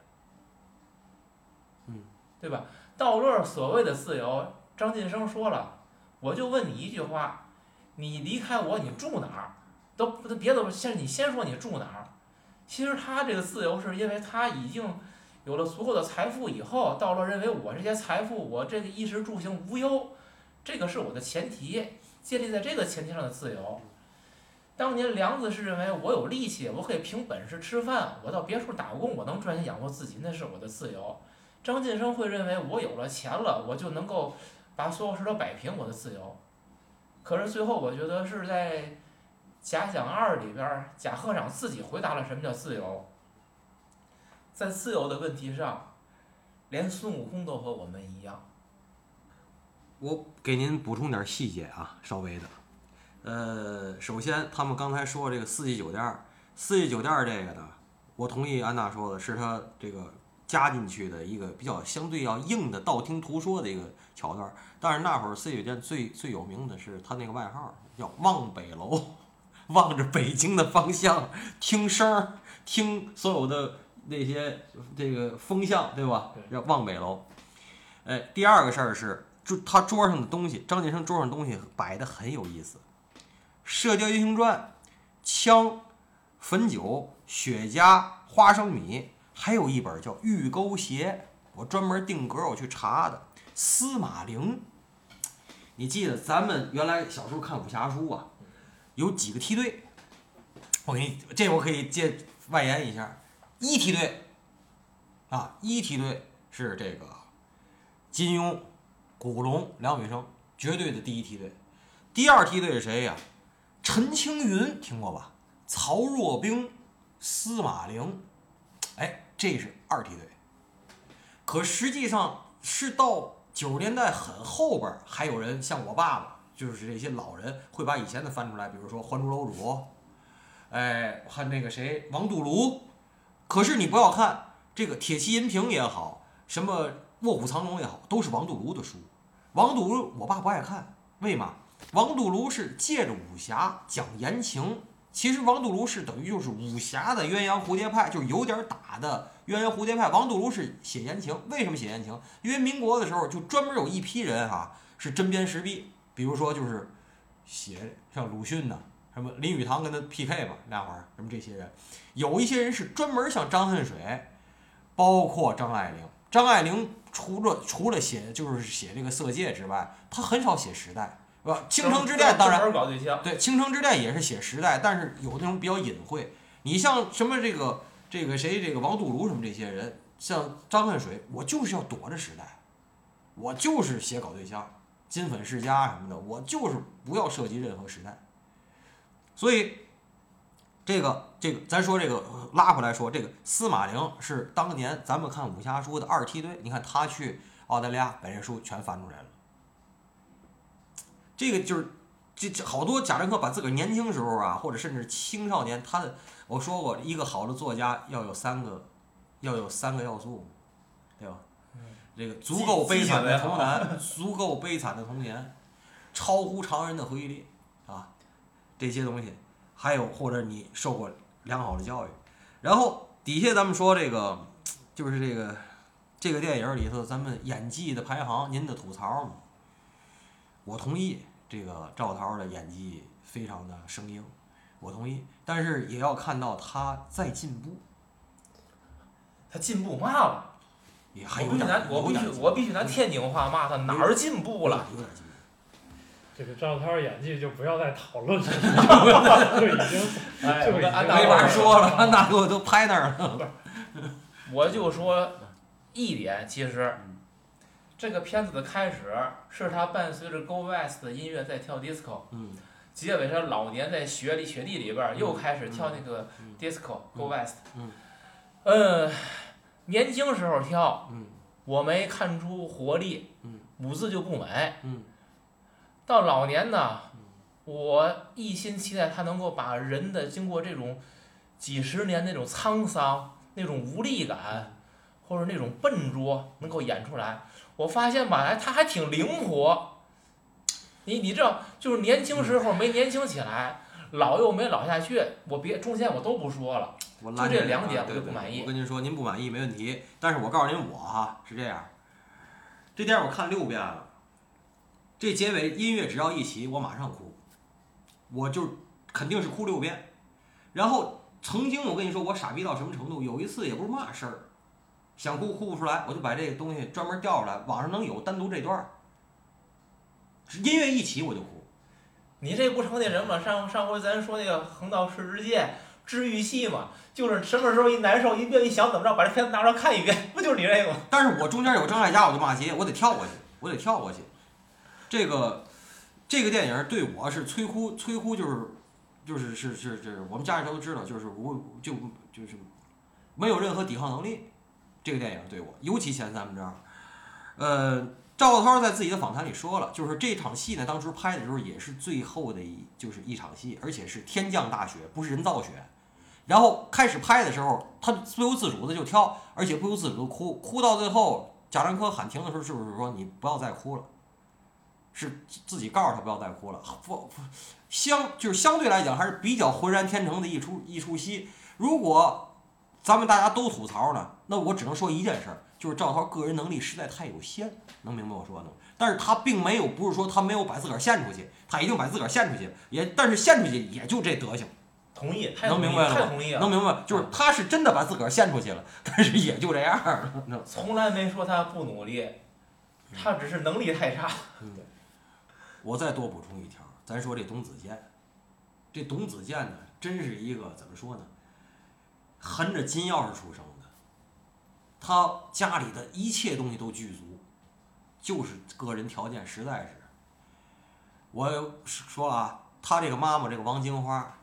嗯，对吧？道乐所谓的自由，张晋生说了，我就问你一句话：你离开我，你住哪儿？都不别的，先你先说你住哪儿。其实他这个自由是因为他已经有了足够的财富以后，道乐认为我这些财富，我这个衣食住行无忧，这个是我的前提，建立在这个前提上的自由。当年梁子是认为我有力气，我可以凭本事吃饭，我到别处打工，我能赚钱养活自己，那是我的自由。张晋生会认为我有了钱了，我就能够把所有事都摆平，我的自由。可是最后我觉得是在《假想二》里边，贾科长自己回答了什么叫自由。在自由的问题上，连孙悟空都和我们一样。我给您补充点细节啊，稍微的。呃，首先他们刚才说这个四季酒店儿，四季酒店儿这个呢，我同意安娜说的，是他这个加进去的一个比较相对要硬的道听途说的一个桥段儿。但是那会儿四季酒店最最有名的是他那个外号叫“望北楼”，望着北京的方向听声儿，听所有的那些这个风向，对吧？叫望北楼。哎，第二个事儿是，桌他桌上的东西，张晋生桌上的东西摆的很有意思，《射雕英雄传》、枪、汾酒、雪茄、花生米，还有一本叫《玉钩鞋》，我专门定格我去查的。司马陵，你记得咱们原来小时候看武侠书啊，有几个梯队？我给你，这我可以借外延一下，一梯队啊，一梯队是这个金庸、古龙、梁羽生，绝对的第一梯队。第二梯队是谁呀？陈青云听过吧？曹若冰、司马陵，哎，这是二梯队。可实际上是到九十年代很后边，还有人像我爸爸就是这些老人会把以前的翻出来，比如说《还珠楼主》，哎，还那个谁王杜庐。可是你不要看这个《铁骑银瓶》也好，什么《卧虎藏龙》也好，都是王杜庐的书。王杜庐我爸不爱看，为嘛？王杜庐是借着武侠讲言情。其实王杜庐是等于就是武侠的鸳鸯蝴蝶派，就是有点打的鸳鸯蝴蝶派。王杜庐是写言情，为什么写言情？因为民国的时候就专门有一批人哈是针砭时弊，比如说就是写像鲁迅呐，什么林语堂跟他 PK 嘛那会儿，什么这些人，有一些人是专门像张恨水，包括张爱玲。张爱玲除了除了写就是写这个色戒之外，她很少写时代。是吧？倾城之恋当然搞对象，对，倾城之恋也是写时代，但是有那种比较隐晦。你像什么这个这个谁这个王杜庐什么这些人，像张恨水，我就是要躲着时代，我就是写搞对象，金粉世家什么的，我就是不要涉及任何时代。所以这个这个咱说这个拉回来说，这个司马玲是当年咱们看武侠书的二梯队，你看他去澳大利亚把这书全翻出来了。这个就是，这这好多贾樟柯把自个儿年轻时候啊，或者甚至青少年，他的我说过，一个好的作家要有三个，要有三个要素，对吧？这个足够悲惨的童年，足够悲惨的童年，超乎常人的回忆力啊，这些东西，还有或者你受过良好的教育，然后底下咱们说这个，就是这个这个电影里头咱们演技的排行，您的吐槽，我同意。这个赵涛的演技非常的生硬，我同意，但是也要看到他在进步。他进步嘛了？也还有点，我必须我必须拿天津话骂他哪儿进步了？有点进步。这个赵涛演技就不要再讨论了，就已经就没法说了，安大哥都拍那儿了。我就说一点，其实。这个片子的开始是他伴随着 Go West 的音乐在跳 disco，结尾是老年在雪里雪地里边又开始跳那个 disco Go West，嗯，年轻时候跳，我没看出活力，舞姿就不美，到老年呢，我一心期待他能够把人的经过这种几十年那种沧桑、那种无力感，或者那种笨拙能够演出来。我发现吧，哎，他还挺灵活。你你知道，就是年轻时候没年轻起来，老又没老下去。我别中间我都不说了，就这两点我就不满意。我跟您说，您不满意没问题，但是我告诉您，我哈是这样。这电影我看六遍了，这结尾音乐只要一起，我马上哭，我就肯定是哭六遍。然后曾经我跟你说，我傻逼到什么程度？有一次也不是嘛事儿。想哭哭不出来，我就把这个东西专门调出来，网上能有单独这段儿，音乐一起我就哭。你这不成那人吗？上上回咱说那个《横道世之介》治愈系嘛，就是什么时候一难受一病一想怎么着，把这片子拿出来看一遍，不就是你这个吗？但是我中间有张艾嘉，我就骂街，我得跳过去，我得跳过去。这个这个电影对我是摧枯摧枯就是就是是是是，我们家人都知道，就是无就就是没有任何抵抗能力。这个电影对我，尤其前三分钟，呃，赵涛在自己的访谈里说了，就是这场戏呢，当时拍的时候也是最后的一，就是一场戏，而且是天降大雪，不是人造雪。然后开始拍的时候，他不由自主的就跳，而且不由自主的哭，哭到最后，贾樟柯喊停的时候，是不是说你不要再哭了？是自己告诉他不要再哭了，不不，相就是相对来讲还是比较浑然天成的一出一出戏。如果咱们大家都吐槽呢，那我只能说一件事儿，就是赵涛个人能力实在太有限，能明白我说的吗？但是他并没有，不是说他没有把自个儿献出去，他一定把自个儿献出去，也但是献出去也就这德行。同意，能明白了太？同意能明白，就是他是真的把自个儿献出去了，但是也就这样。从来没说他不努力，他只是能力太差。我再多补充一条，咱说这董子健，这董子健呢，真是一个怎么说呢？含着金钥匙出生的，他家里的一切东西都具足，就是个人条件实在是。我说了啊，他这个妈妈这个王金花，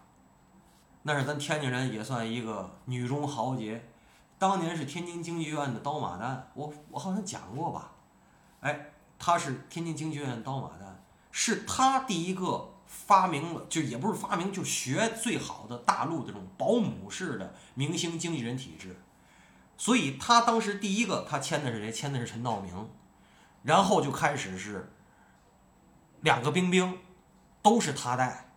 那是咱天津人也算一个女中豪杰，当年是天津京剧院的刀马旦，我我好像讲过吧？哎，她是天津京剧院刀马旦，是他第一个发明了，就也不是发明，就学最好的大陆的这种保姆式的明星经纪人体制。所以他当时第一个他签的是谁？签的是陈道明，然后就开始是两个冰冰都是他带，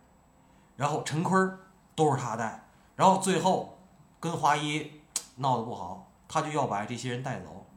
然后陈坤都是他带，然后最后跟华谊 闹得不好，他就要把这些人带走。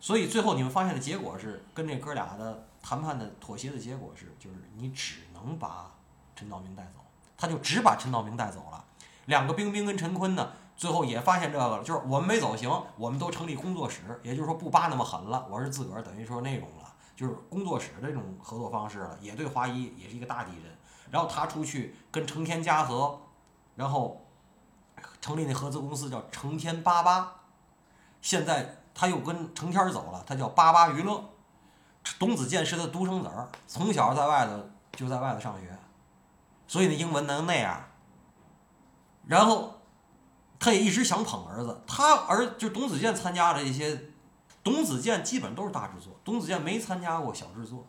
所以最后你们发现的结果是，跟这哥俩的谈判的妥协的结果是，就是你只能把陈道明带走，他就只把陈道明带走了。两个冰冰跟陈坤呢，最后也发现这个了，就是我们没走行，我们都成立工作室，也就是说不扒那么狠了，我是自个儿等于说那种了，就是工作室这种合作方式了，也对华谊也是一个大敌人。然后他出去跟成天嘉禾，然后成立那合资公司叫成天八八，现在他又跟成天走了，他叫八八娱乐。董子健是他独生子儿，从小在外头就在外头上学，所以那英文能那样。然后他也一直想捧儿子，他儿就董子健参加的一些，董子健基本都是大制作，董子健没参加过小制作，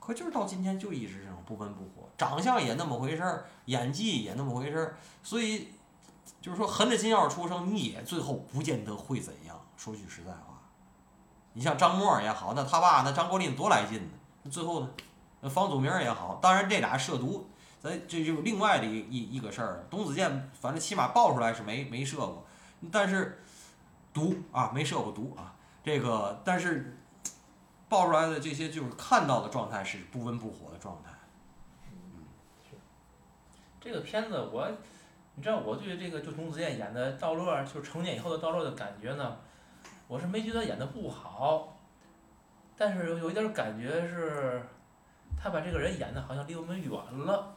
可就是到今天就一直这种不温不火，长相也那么回事儿，演技也那么回事儿，所以就是说横着金腰出生，你也最后不见得会怎样。说句实在话，你像张默也好，那他爸那张国立多来劲呢，那最后呢，那房祖名也好，当然这俩涉毒。咱这就另外的一一一个事儿，董子健反正起码爆出来是没没射过，但是毒啊没射过毒啊，这个但是爆出来的这些就是看到的状态是不温不火的状态。这个片子我，你知道我对这个就董子健演的道乐，就是成年以后的道乐的感觉呢，我是没觉得演的不好，但是有有一点感觉是，他把这个人演的好像离我们远了。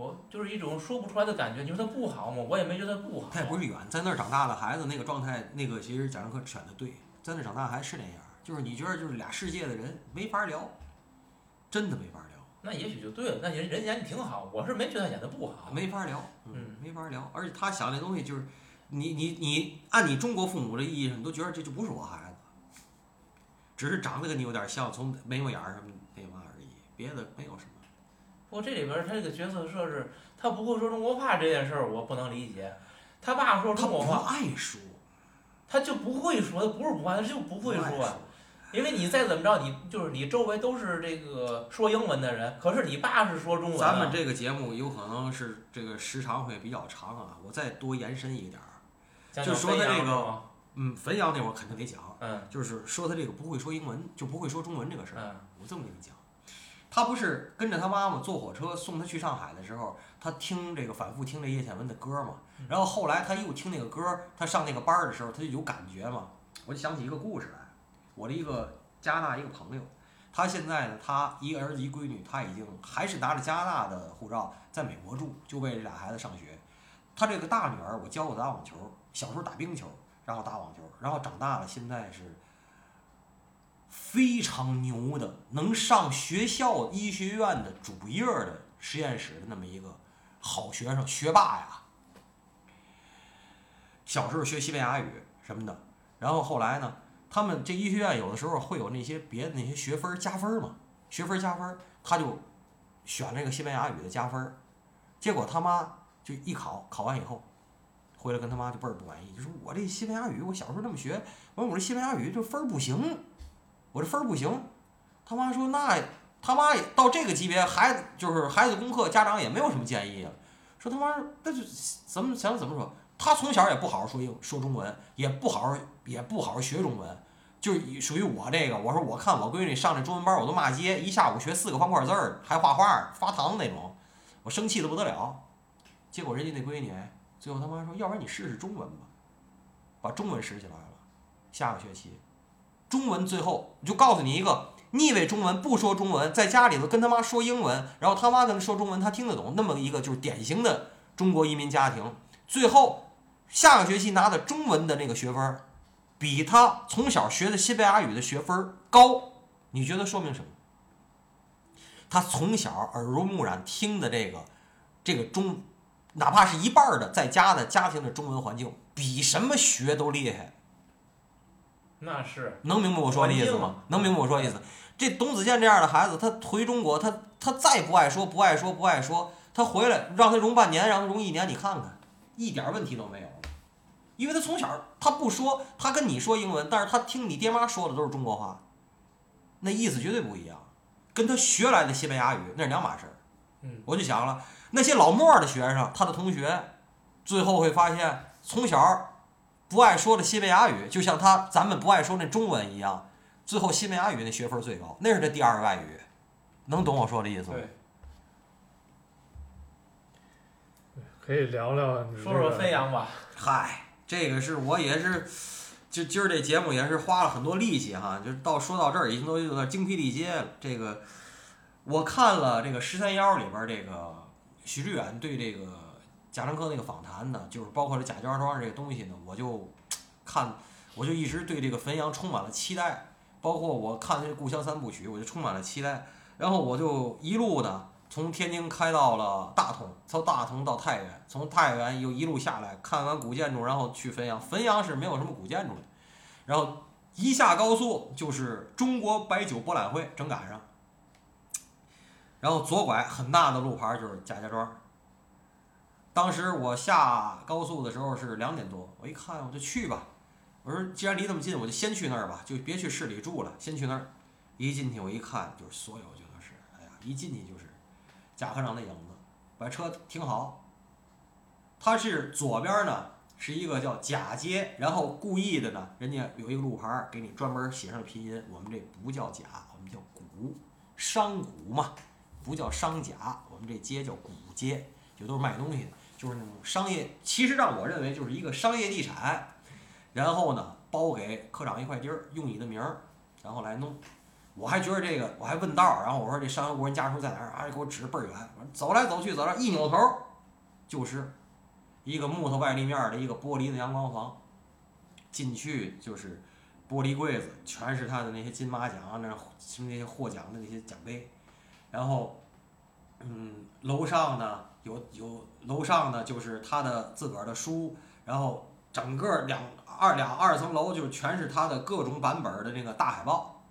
我就是一种说不出来的感觉。你说他不好吗？我也没觉得不好。他也不是远，在那儿长大的孩子那个状态，那个其实贾樟柯选的对，在那儿长大还是那样，就是你觉得就是俩世界的人没法聊，真的没法聊，那也许就对了，那人人演的挺好，我是没觉得他演的不好。没法聊，嗯，没法聊。而且他想那东西就是，你你你按你中国父母的意义上，你都觉得这就不是我孩子，只是长得跟你有点像，从眉毛眼儿什么那嘛而已，别的没有什么。不过这里边儿他这个角色设置，他不会说中国话这件事儿，我不能理解。他爸说中国话，爱说，他就不会说，他不是不爱，他就不会说啊。因为你再怎么着，你就是你周围都是这个说英文的人，可是你爸是说中文的。咱们这个节目有可能是这个时长会比较长啊，我再多延伸一点儿。就说他这个嗯，汾阳那会儿肯定得讲，嗯就是说他这个不会说英文，就不会说中文这个事儿。嗯我这么跟你讲，他不是跟着他妈妈坐火车送他去上海的时候，他听这个反复听这叶倩文的歌嘛，然后后来他又听那个歌，他上那个班的时候，他就有感觉嘛。我就想起一个故事来，我的一个加拿大一个朋友，他现在呢，他一个儿子一闺女，他已经还是拿着加拿大的护照在美国住，就为这俩孩子上学。他这个大女儿，我教过打网球，小时候打冰球，然后打网球，然后长大了，现在是非常牛的，能上学校医学院的主页的实验室的那么一个好学生，学霸呀。小时候学西班牙语什么的，然后后来呢，他们这医学院有的时候会有那些别的那些学分加分嘛，学分加分，他就选那个西班牙语的加分，结果他妈就一考，考完以后，回来跟他妈就倍儿不满意，就说我这西班牙语我小时候那么学，完我这西班牙语这分儿不行，我这分儿不行。他妈说那他妈也到这个级别，孩子就是孩子功课，家长也没有什么建议啊。说他妈那就怎么想怎么说，他从小也不好好说英说中文，也不好好也不好好学中文，就是属于我这个。我说我看我闺女上这中文班，我都骂街，一下午学四个方块字儿，还画画发糖那种，我生气的不得了。结果人家那闺女，最后他妈说，要不然你试试中文吧，把中文拾起来了。下个学期，中文最后就告诉你一个逆位中文，不说中文，在家里头跟他妈说英文，然后他妈跟他说中文，他听得懂，那么一个就是典型的中国移民家庭。最后下个学期拿的中文的那个学分，比他从小学的西班牙语的学分高。你觉得说明什么？他从小耳濡目染听的这个这个中，哪怕是一半的在家的家庭的中文环境，比什么学都厉害。那是能明白我说的意思吗？能明白我说的意思？这董子健这样的孩子，他回中国，他他再不爱说，不爱说，不爱说，他回来让他融半年，让他融一年，你看看，一点问题都没有。因为他从小他不说，他跟你说英文，但是他听你爹妈说的都是中国话，那意思绝对不一样，跟他学来的西班牙语那是两码事儿。嗯，我就想了，那些老莫的学生，他的同学，最后会发现从小不爱说的西班牙语，就像他咱们不爱说那中文一样，最后西班牙语那学分最高，那是他第二外语，能懂我说的意思吗？对，可以聊聊你说说飞扬吧。嗨，这个是我也是，就今儿这节目也是花了很多力气哈，就到说到这儿已经都有点精疲力竭了。这个我看了这个十三幺里边这个许志远对这个贾樟柯那个访谈呢，就是包括这贾家庄这个东西呢，我就 看我就一直对这个汾阳充满了期待，包括我看这《故乡三部曲》，我就充满了期待，然后我就一路呢。从天津开到了大同，从大同到太原，从太原又一路下来，看完古建筑，然后去汾阳。汾阳是没有什么古建筑的，然后一下高速就是中国白酒博览会，正赶上。然后左拐很大的路牌就是贾家庄。当时我下高速的时候是两点多，我一看我就去吧，我说既然离那么近，我就先去那儿吧，就别去市里住了，先去那儿。一进去我一看就是所有就都是，哎呀，一进去就是。贾科长的影子，把车停好。它是左边呢是一个叫贾街，然后故意的呢，人家有一个路牌给你专门写上拼音。我们这不叫贾，我们叫古，商贾嘛，不叫商贾。我们这街叫古街，就都是卖东西的，就是那种商业。其实让我认为就是一个商业地产，然后呢包给科长一块地儿，用你的名儿，然后来弄。我还觉得这个，我还问道儿，然后我说这山河国人家属在哪儿？啊，给我指倍儿远。走来走去，走来一扭头，就是一个木头外立面的一个玻璃的阳光房。进去就是玻璃柜子，全是他的那些金马奖那什么那些获奖的那些奖杯。然后，嗯，楼上呢有有楼上呢就是他的自个儿的书，然后整个两二两二层楼就全是他的各种版本的那个大海报。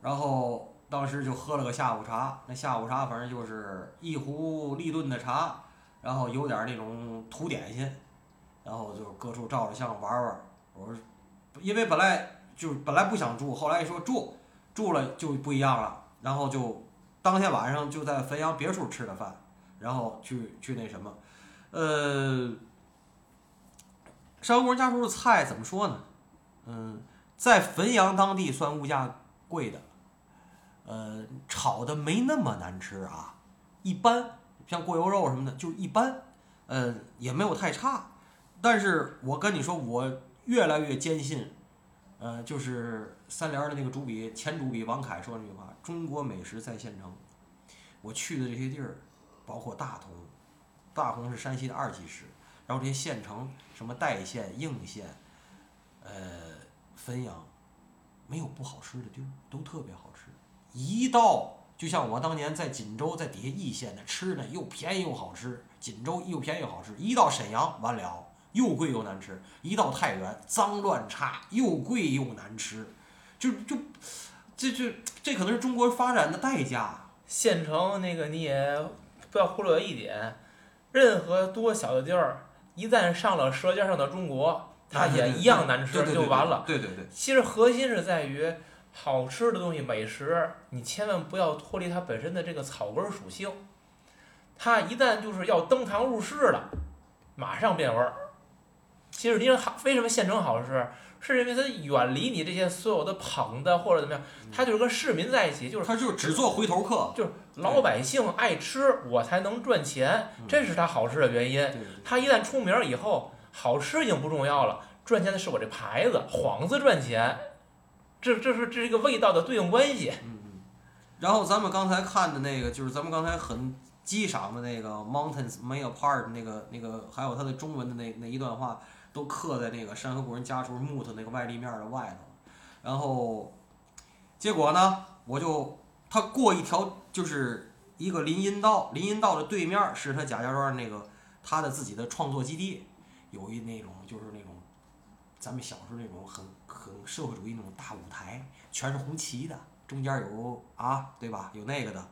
然后当时就喝了个下午茶，那下午茶反正就是一壶立顿的茶，然后有点那种土点心，然后就各处照着相玩玩。我说，因为本来就是本来不想住，后来一说住，住了就不一样了。然后就当天晚上就在汾阳别墅吃的饭，然后去去那什么，呃，山国人家厨的菜怎么说呢？嗯，在汾阳当地算物价贵的。呃，炒的没那么难吃啊，一般，像过油肉什么的就一般，呃，也没有太差。但是我跟你说，我越来越坚信，呃，就是三联的那个主笔前主笔王凯说那句话：“中国美食在县城。”我去的这些地儿，包括大同，大同是山西的二级市，然后这些县城，什么代县、应县，呃，汾阳，没有不好吃的地儿，都特别好吃。一到就像我当年在锦州在底下易县的吃呢，又便宜又好吃。锦州又便宜又好吃。一到沈阳完了，又贵又难吃。一到太原脏乱差，又贵又难吃。就就这这这可能是中国发展的代价。县城那个你也不要忽略一点，任何多小的地儿，一旦上了《舌尖上的中国》，它也一样难吃就完了。对对对。其实核心是在于。好吃的东西，美食，你千万不要脱离它本身的这个草根属性。它一旦就是要登堂入室了，马上变味儿。其实你说好，为什么县城好吃？是因为他远离你这些所有的捧的或者怎么样，他就是跟市民在一起，就是他就只做回头客，就是老百姓爱吃，我才能赚钱，这是他好吃的原因。他一旦出名以后，好吃已经不重要了，赚钱的是我这牌子，幌子赚钱。这这是这是一个味道的对应关系。嗯嗯。然后咱们刚才看的那个，就是咱们刚才很激赏的那个 Mountains May Apart 那个那个，还有它的中文的那那一段话，都刻在那个山河故人家属木头那个外立面的外头。然后，结果呢，我就他过一条就是一个林荫道，林荫道的对面是他贾家庄那个他的自己的创作基地，有一那种就是那种。咱们小时候那种很很社会主义那种大舞台，全是红旗的，中间有啊，对吧？有那个的，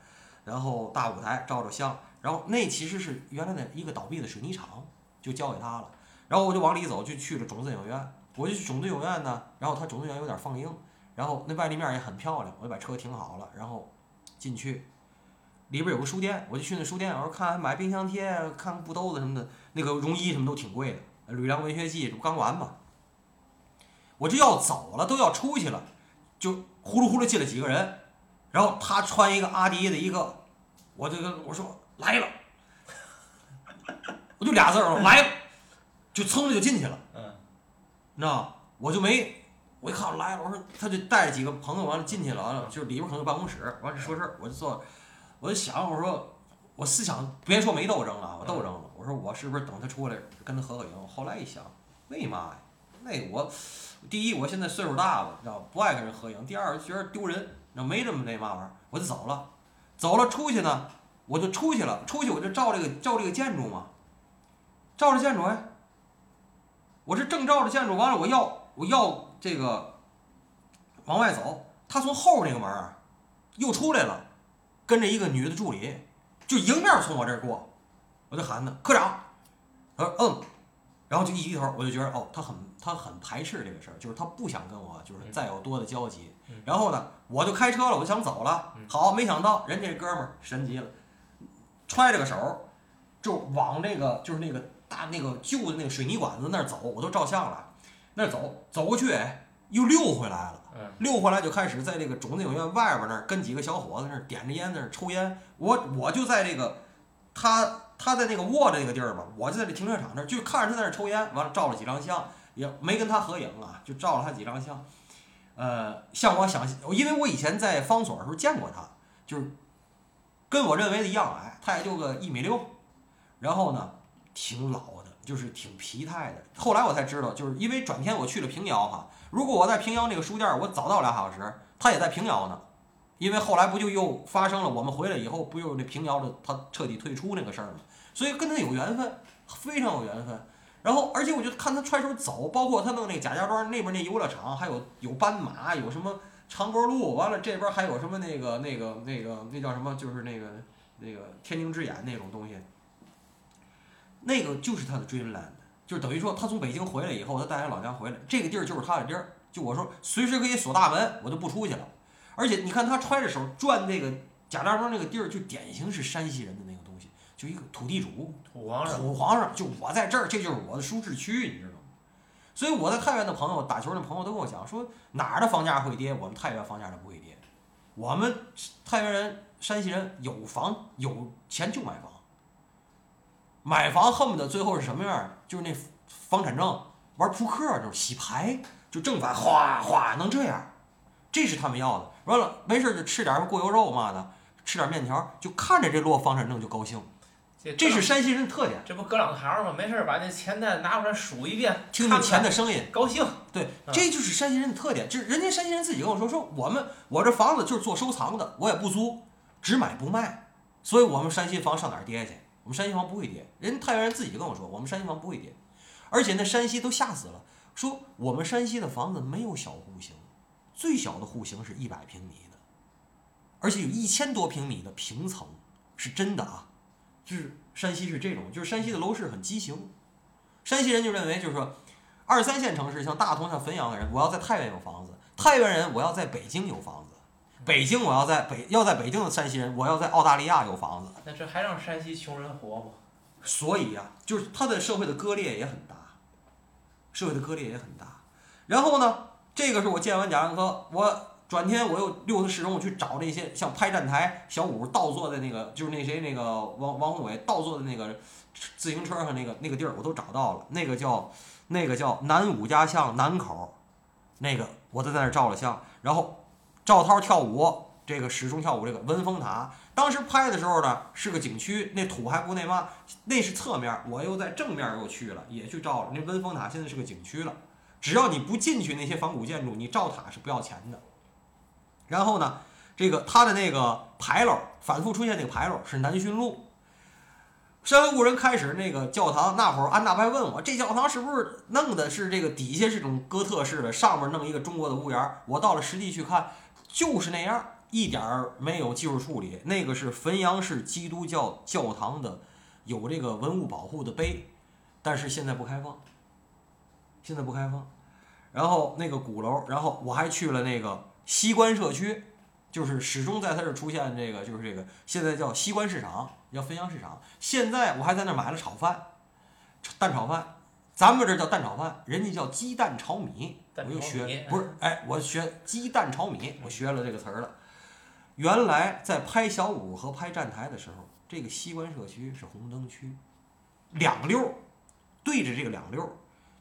然后大舞台照着相，然后那其实是原来的一个倒闭的水泥厂，就交给他了。然后我就往里走，就去了种子影院。我就去种子影院呢，然后它种子影院有点放映，然后那外立面也很漂亮，我就把车停好了，然后进去，里边有个书店，我就去那书店，我说看买冰箱贴，看布兜子什么的，那个绒衣什么都挺贵的，《吕梁文学记》这不刚完嘛，我就要走了，都要出去了，就呼噜呼噜进来几个人，然后他穿一个阿迪的一个，我这个我说来了，我就俩字儿来了，就噌的就进去了。嗯，你知道吗？我就没，我一看来了，我说他就带着几个朋友完了进去了，完了就是里边可能有办公室，完了说事儿，我就坐，我就想我说我思想别说没斗争了，我斗争了，我说我是不是等他出来跟他合个影？后来一想，为嘛呀？那我第一我现在岁数大了，知道不爱跟人合影；第二觉得丢人，那没这么那嘛玩意儿，我就走了，走了出去呢，我就出去了，出去我就照这个照这个建筑嘛，照着建筑哎。我是正照着建筑，完了我要我要这个往外走，他从后边那个门儿又出来了，跟着一个女的助理，就迎面从我这儿过，我就喊他科长，他说嗯，然后就一低头，我就觉得哦，他很他很排斥这个事儿，就是他不想跟我就是再有多的交集嗯。然后呢，我就开车了，我就想走了嗯，好，没想到人这哥们儿神极了，揣着个手，就往那个就是那个大那个旧的那个水泥管子那儿走，我都照相了，那儿走走过去，哎，又溜回来了。嗯，溜回来就开始在这个种子影院外边那儿跟几个小伙子那儿点着烟在那儿抽烟，我我就在这个他他在那个卧着那个地儿嘛，我就在这停车场那儿就看着他在那儿抽烟，完了照了几张相，也没跟他合影啊，就照了他几张相。呃，像我想，因为我以前在方所的时候见过他，就是跟我认为的一样矮，他也就个一米六，然后呢挺老的，就是挺疲态的。后来我才知道，就是因为转天我去了平遥哈，如果我在平遥那个书店，我早到俩小时，他也在平遥呢。因为后来不就又发生了，我们回来以后不又那平遥的他彻底退出那个事儿嘛，所以跟他有缘分，非常有缘分。然后，而且我就看他揣手走，包括他弄那个贾家庄那边那游乐场，还有有斑马，有什么长波路，完了这边还有什么那个那个那个那叫什么，就是那个那个天津之眼那种东西，那个就是他的 dreamland，就是等于说他从北京回来以后，他带着老娘回来，这个地儿就是他的地儿。就我说随时可以锁大门，我就不出去了。而且你看他揣着手转那个贾家庄那个地儿，就典型是山西人的那个东西，就一个土地主，土皇上，土皇上，就我在这儿，这就是我的舒适区，你知道吗？所以我在太原的朋友，打球的朋友都跟我讲说，哪儿的房价会跌，我们太原房价就不会跌。我们太原人、山西人有房有钱就买房，买房恨不得最后是什么样儿？就是那房产证玩扑克就是洗牌，就正反哗哗能这样，这是他们要的。完了没事儿就吃点儿过油肉嘛的，吃点儿面条，就看着这摞房产证就高兴。这这是山西人的特点，这不搁两行吗？没事儿把那钱袋拿出来数一遍，听听钱的声音。高兴。对，嗯这就是山西人的特点。这人家山西人自己跟我说，说我们我这房子就是做收藏的，我也不租，只买不卖。所以我们山西房上哪儿跌去？我们山西房不会跌。人太原人自己就跟我说，我们山西房不会跌，而且那山西都吓死了，说我们山西的房子没有小户型，最小的户型是一百平米的，而且有一千多平米的平层，是真的啊。就是山西是这种，就是山西的楼市很畸形。山西人就认为，就是说，二三线城市像大同、像汾阳的人，我要在太原有房子；太原人我要在北京有房子；北京我要在北要在北京的山西人，我要在澳大利亚有房子。那这还让山西穷人活吗？所以呀、就是他的社会的割裂也很大，社会的割裂也很大。然后呢，这个是我见完贾樟柯，我转天我又溜达市中，我去找那些像拍站台小五倒坐的那个，就是那谁那个王王宏伟倒坐的那个自行车上那个那个地儿，我都找到了。那个叫那个叫南五家巷南口，那个我都在那儿照了相。然后赵涛跳舞，这个始终跳舞这个文峰塔，当时拍的时候呢是个景区，那土还不那嘛，那是侧面，我又在正面又去了，也去照了。那文峰塔现在是个景区了，只要你不进去那些仿古建筑，你照塔是不要钱的。然后呢，这个它的那个牌楼反复出现那个牌楼是南浔路，山河故人开始那个教堂，那会儿安大白问我，这教堂是不是弄的是这个底下是种哥特式的，上面弄一个中国的屋檐？我到了实地去看，就是那样，一点儿没有技术处理。那个是汾阳市基督教教堂的，有这个文物保护的碑，但是现在不开放，现在不开放。然后那个鼓楼，然后我还去了那个西关社区，就是始终在它这出现这个，就是这个现在叫西关市场，叫汾阳市场。现在我还在那儿买了炒饭，蛋炒饭，咱们这叫蛋炒饭，人家叫鸡蛋炒米。蛋我又学，不是，哎，我学鸡蛋炒米，我学了这个词儿了。原来在拍小五和拍站台的时候，这个西关社区是红灯区，两溜儿对着这个两溜儿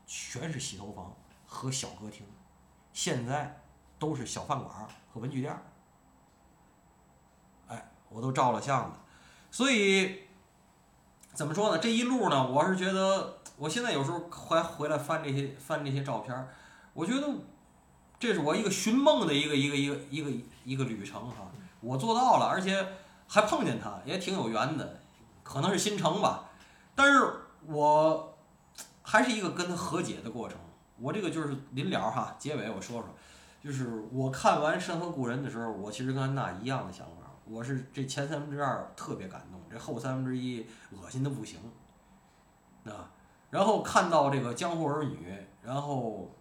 全是洗头房和小歌厅，现在都是小饭馆儿和文具店儿。哎，我都照了相了，所以怎么说呢？这一路呢，我是觉得，我现在有时候还回来翻这些翻这些照片儿，我觉得这是我一个寻梦的一个一个一个一个一个旅程哈，我做到了，而且还碰见他，也挺有缘的，可能是新城吧，但是我还是一个跟他和解的过程。我这个就是临了哈，结尾我说说，就是我看完《山河故人》的时候，我其实跟安娜一样的想法，我是这前三分之二特别感动，这后三分之一恶心的不行，啊，然后看到这个江湖儿女，然后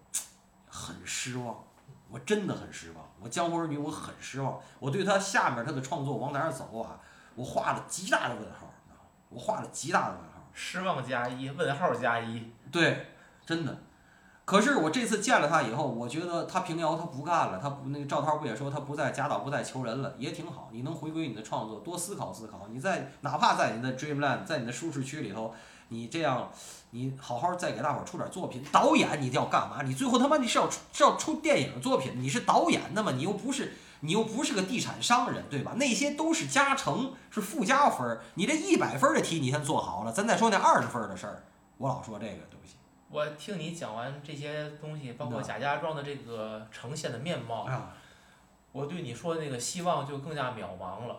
很失望，我真的很失望。我江湖儿女我很失望，我对他下面他的创作往哪儿走啊，我画了极大的问号？我画了极大的问号。失望加一，问号加一。对，真的。可是我这次见了他以后，我觉得他平遥他不干了，他不那个赵涛不也说他不在贾岛不再求人了，也挺好。你能回归你的创作，多思考思考。你在哪怕在你的 dreamland，在你的舒适区里头，你这样，你好好再给大伙儿出点作品。导演你要干嘛？你最后他妈你是要出是要出电影作品？你是导演的嘛？你又不是你又不是个地产商人，对吧？那些都是加成，是附加分儿。你这一百分儿的题你先做好了，咱再说那二十分儿的事儿。我老说这个东西。我听你讲完这些东西，包括贾家庄的这个呈现的面貌啊，我对你说的那个希望就更加渺茫了。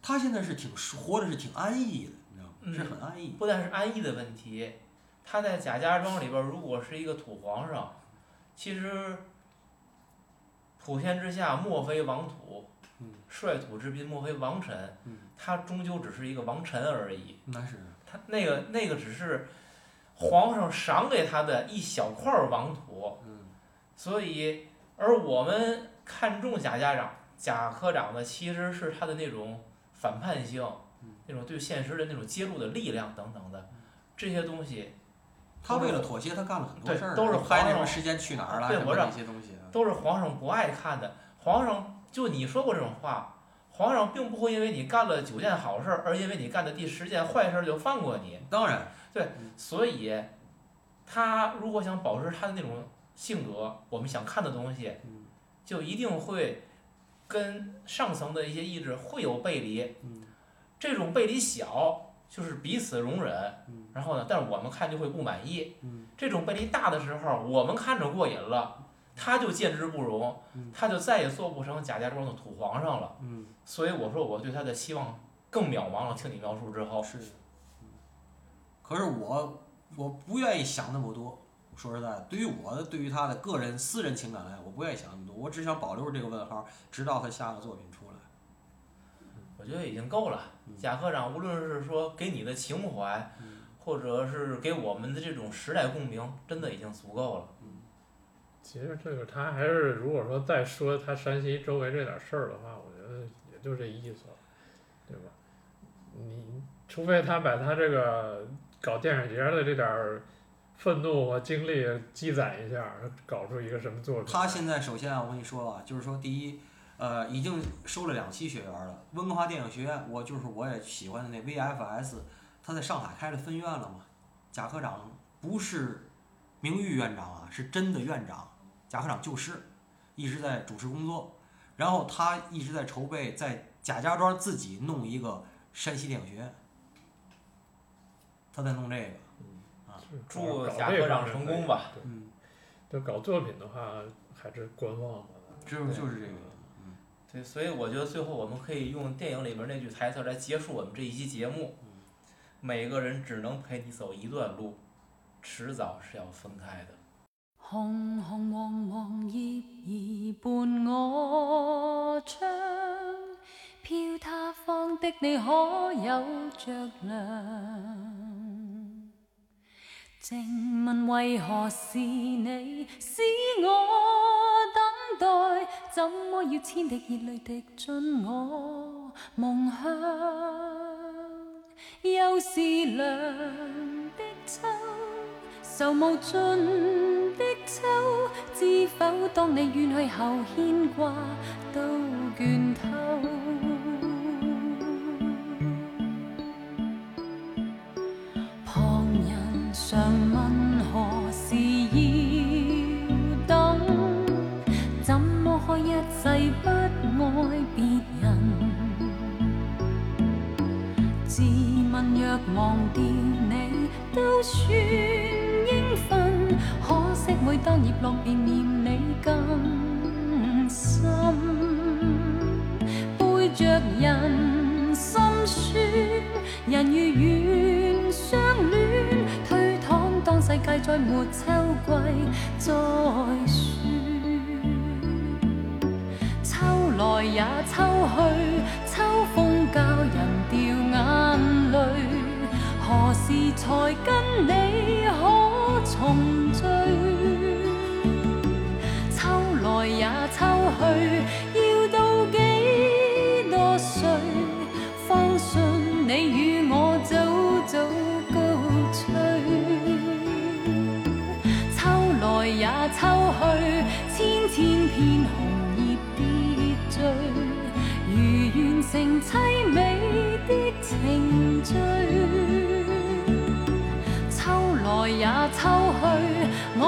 他现在是挺活的是挺安逸的，是很安逸。不但是安逸的问题，他在贾家庄里边儿如果是一个土皇上，其实普天之下莫非王土嗯，率土之滨莫非王臣嗯，他终究只是一个王臣而已。那是他那个那个只是皇上赏给他的一小块儿王土，嗯所以而我们看重贾家长贾科长的其实是他的那种反叛性嗯，那种对现实的那种揭露的力量等等的这些东西，他为了妥协，他干了很多事儿，都是拍那皇上个时间去哪儿了，什么对我知道那些东西。都是皇上不爱看的。皇上就你说过这种话，皇上并不会因为你干了九件好事儿，而因为你干的第十件坏事儿就放过你。当然，对所以，他如果想保持他的那种性格，我们想看的东西，嗯就一定会跟上层的一些意志会有背离。嗯这种背离小，就是彼此容忍，嗯然后呢，但是我们看就会不满意。嗯这种背离大的时候，我们看着过瘾了，他就见之不容嗯，他就再也做不成贾家庄的土皇上了。嗯，所以我说我对他的希望更渺茫了。听你描述之后，是可是我我不愿意想那么多。说实在的，对于我的对于他的个人私人情感来，我不愿意想那么多，我只想保留着这个问号，直到他下个作品出来。我觉得已经够了。嗯贾科长无论是说给你的情怀，或者是给我们的这种时代共鸣，真的已经足够了。其实这个他还是，如果说再说他山西周围这点事儿的话，我觉得也就这意思了，对吧？你除非他把他这个搞电影节的这点儿愤怒和精力积攒一下，搞出一个什么作品。他现在首先啊，我跟你说啊，就是说第一，呃，已经收了两期学员了。温哥华电影学院，我就是我也喜欢的那 VFS，他在上海开了分院了嘛。贾科长不是名誉院长啊，是真的院长。贾科长就是一直在主持工作，然后他一直在筹备在贾家庄自己弄一个山西电影学院，他在弄这个。啊祝贾科长成功吧。嗯，就搞作品的话，还是观望吧。就就是这个。所以我觉得最后我们可以用电影里边那句台词来结束我们这一期节目。每个人只能陪你走一段路，迟早是要分开的。红红黄黄叶儿伴我唱，飘他方的你可有着凉？静问为何是你使我等待？怎么要千滴热泪滴进我梦乡？又是凉的秋，愁无尽的秋，知否？当你远去后，牵挂都倦透。旁人常问世不爱别人？自问若忘掉你，都算应分。可惜每當葉落，便念你更深。背着人心酸，人如願相戀，推搪當世界再沒秋季再也秋去，秋风教人掉眼泪。何时才跟你可重聚？秋来也秋去，要到几多岁，方信你与我早早高吹？秋来也秋去，千千片红成凄美的情序。秋来也秋去，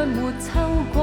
再没抽过。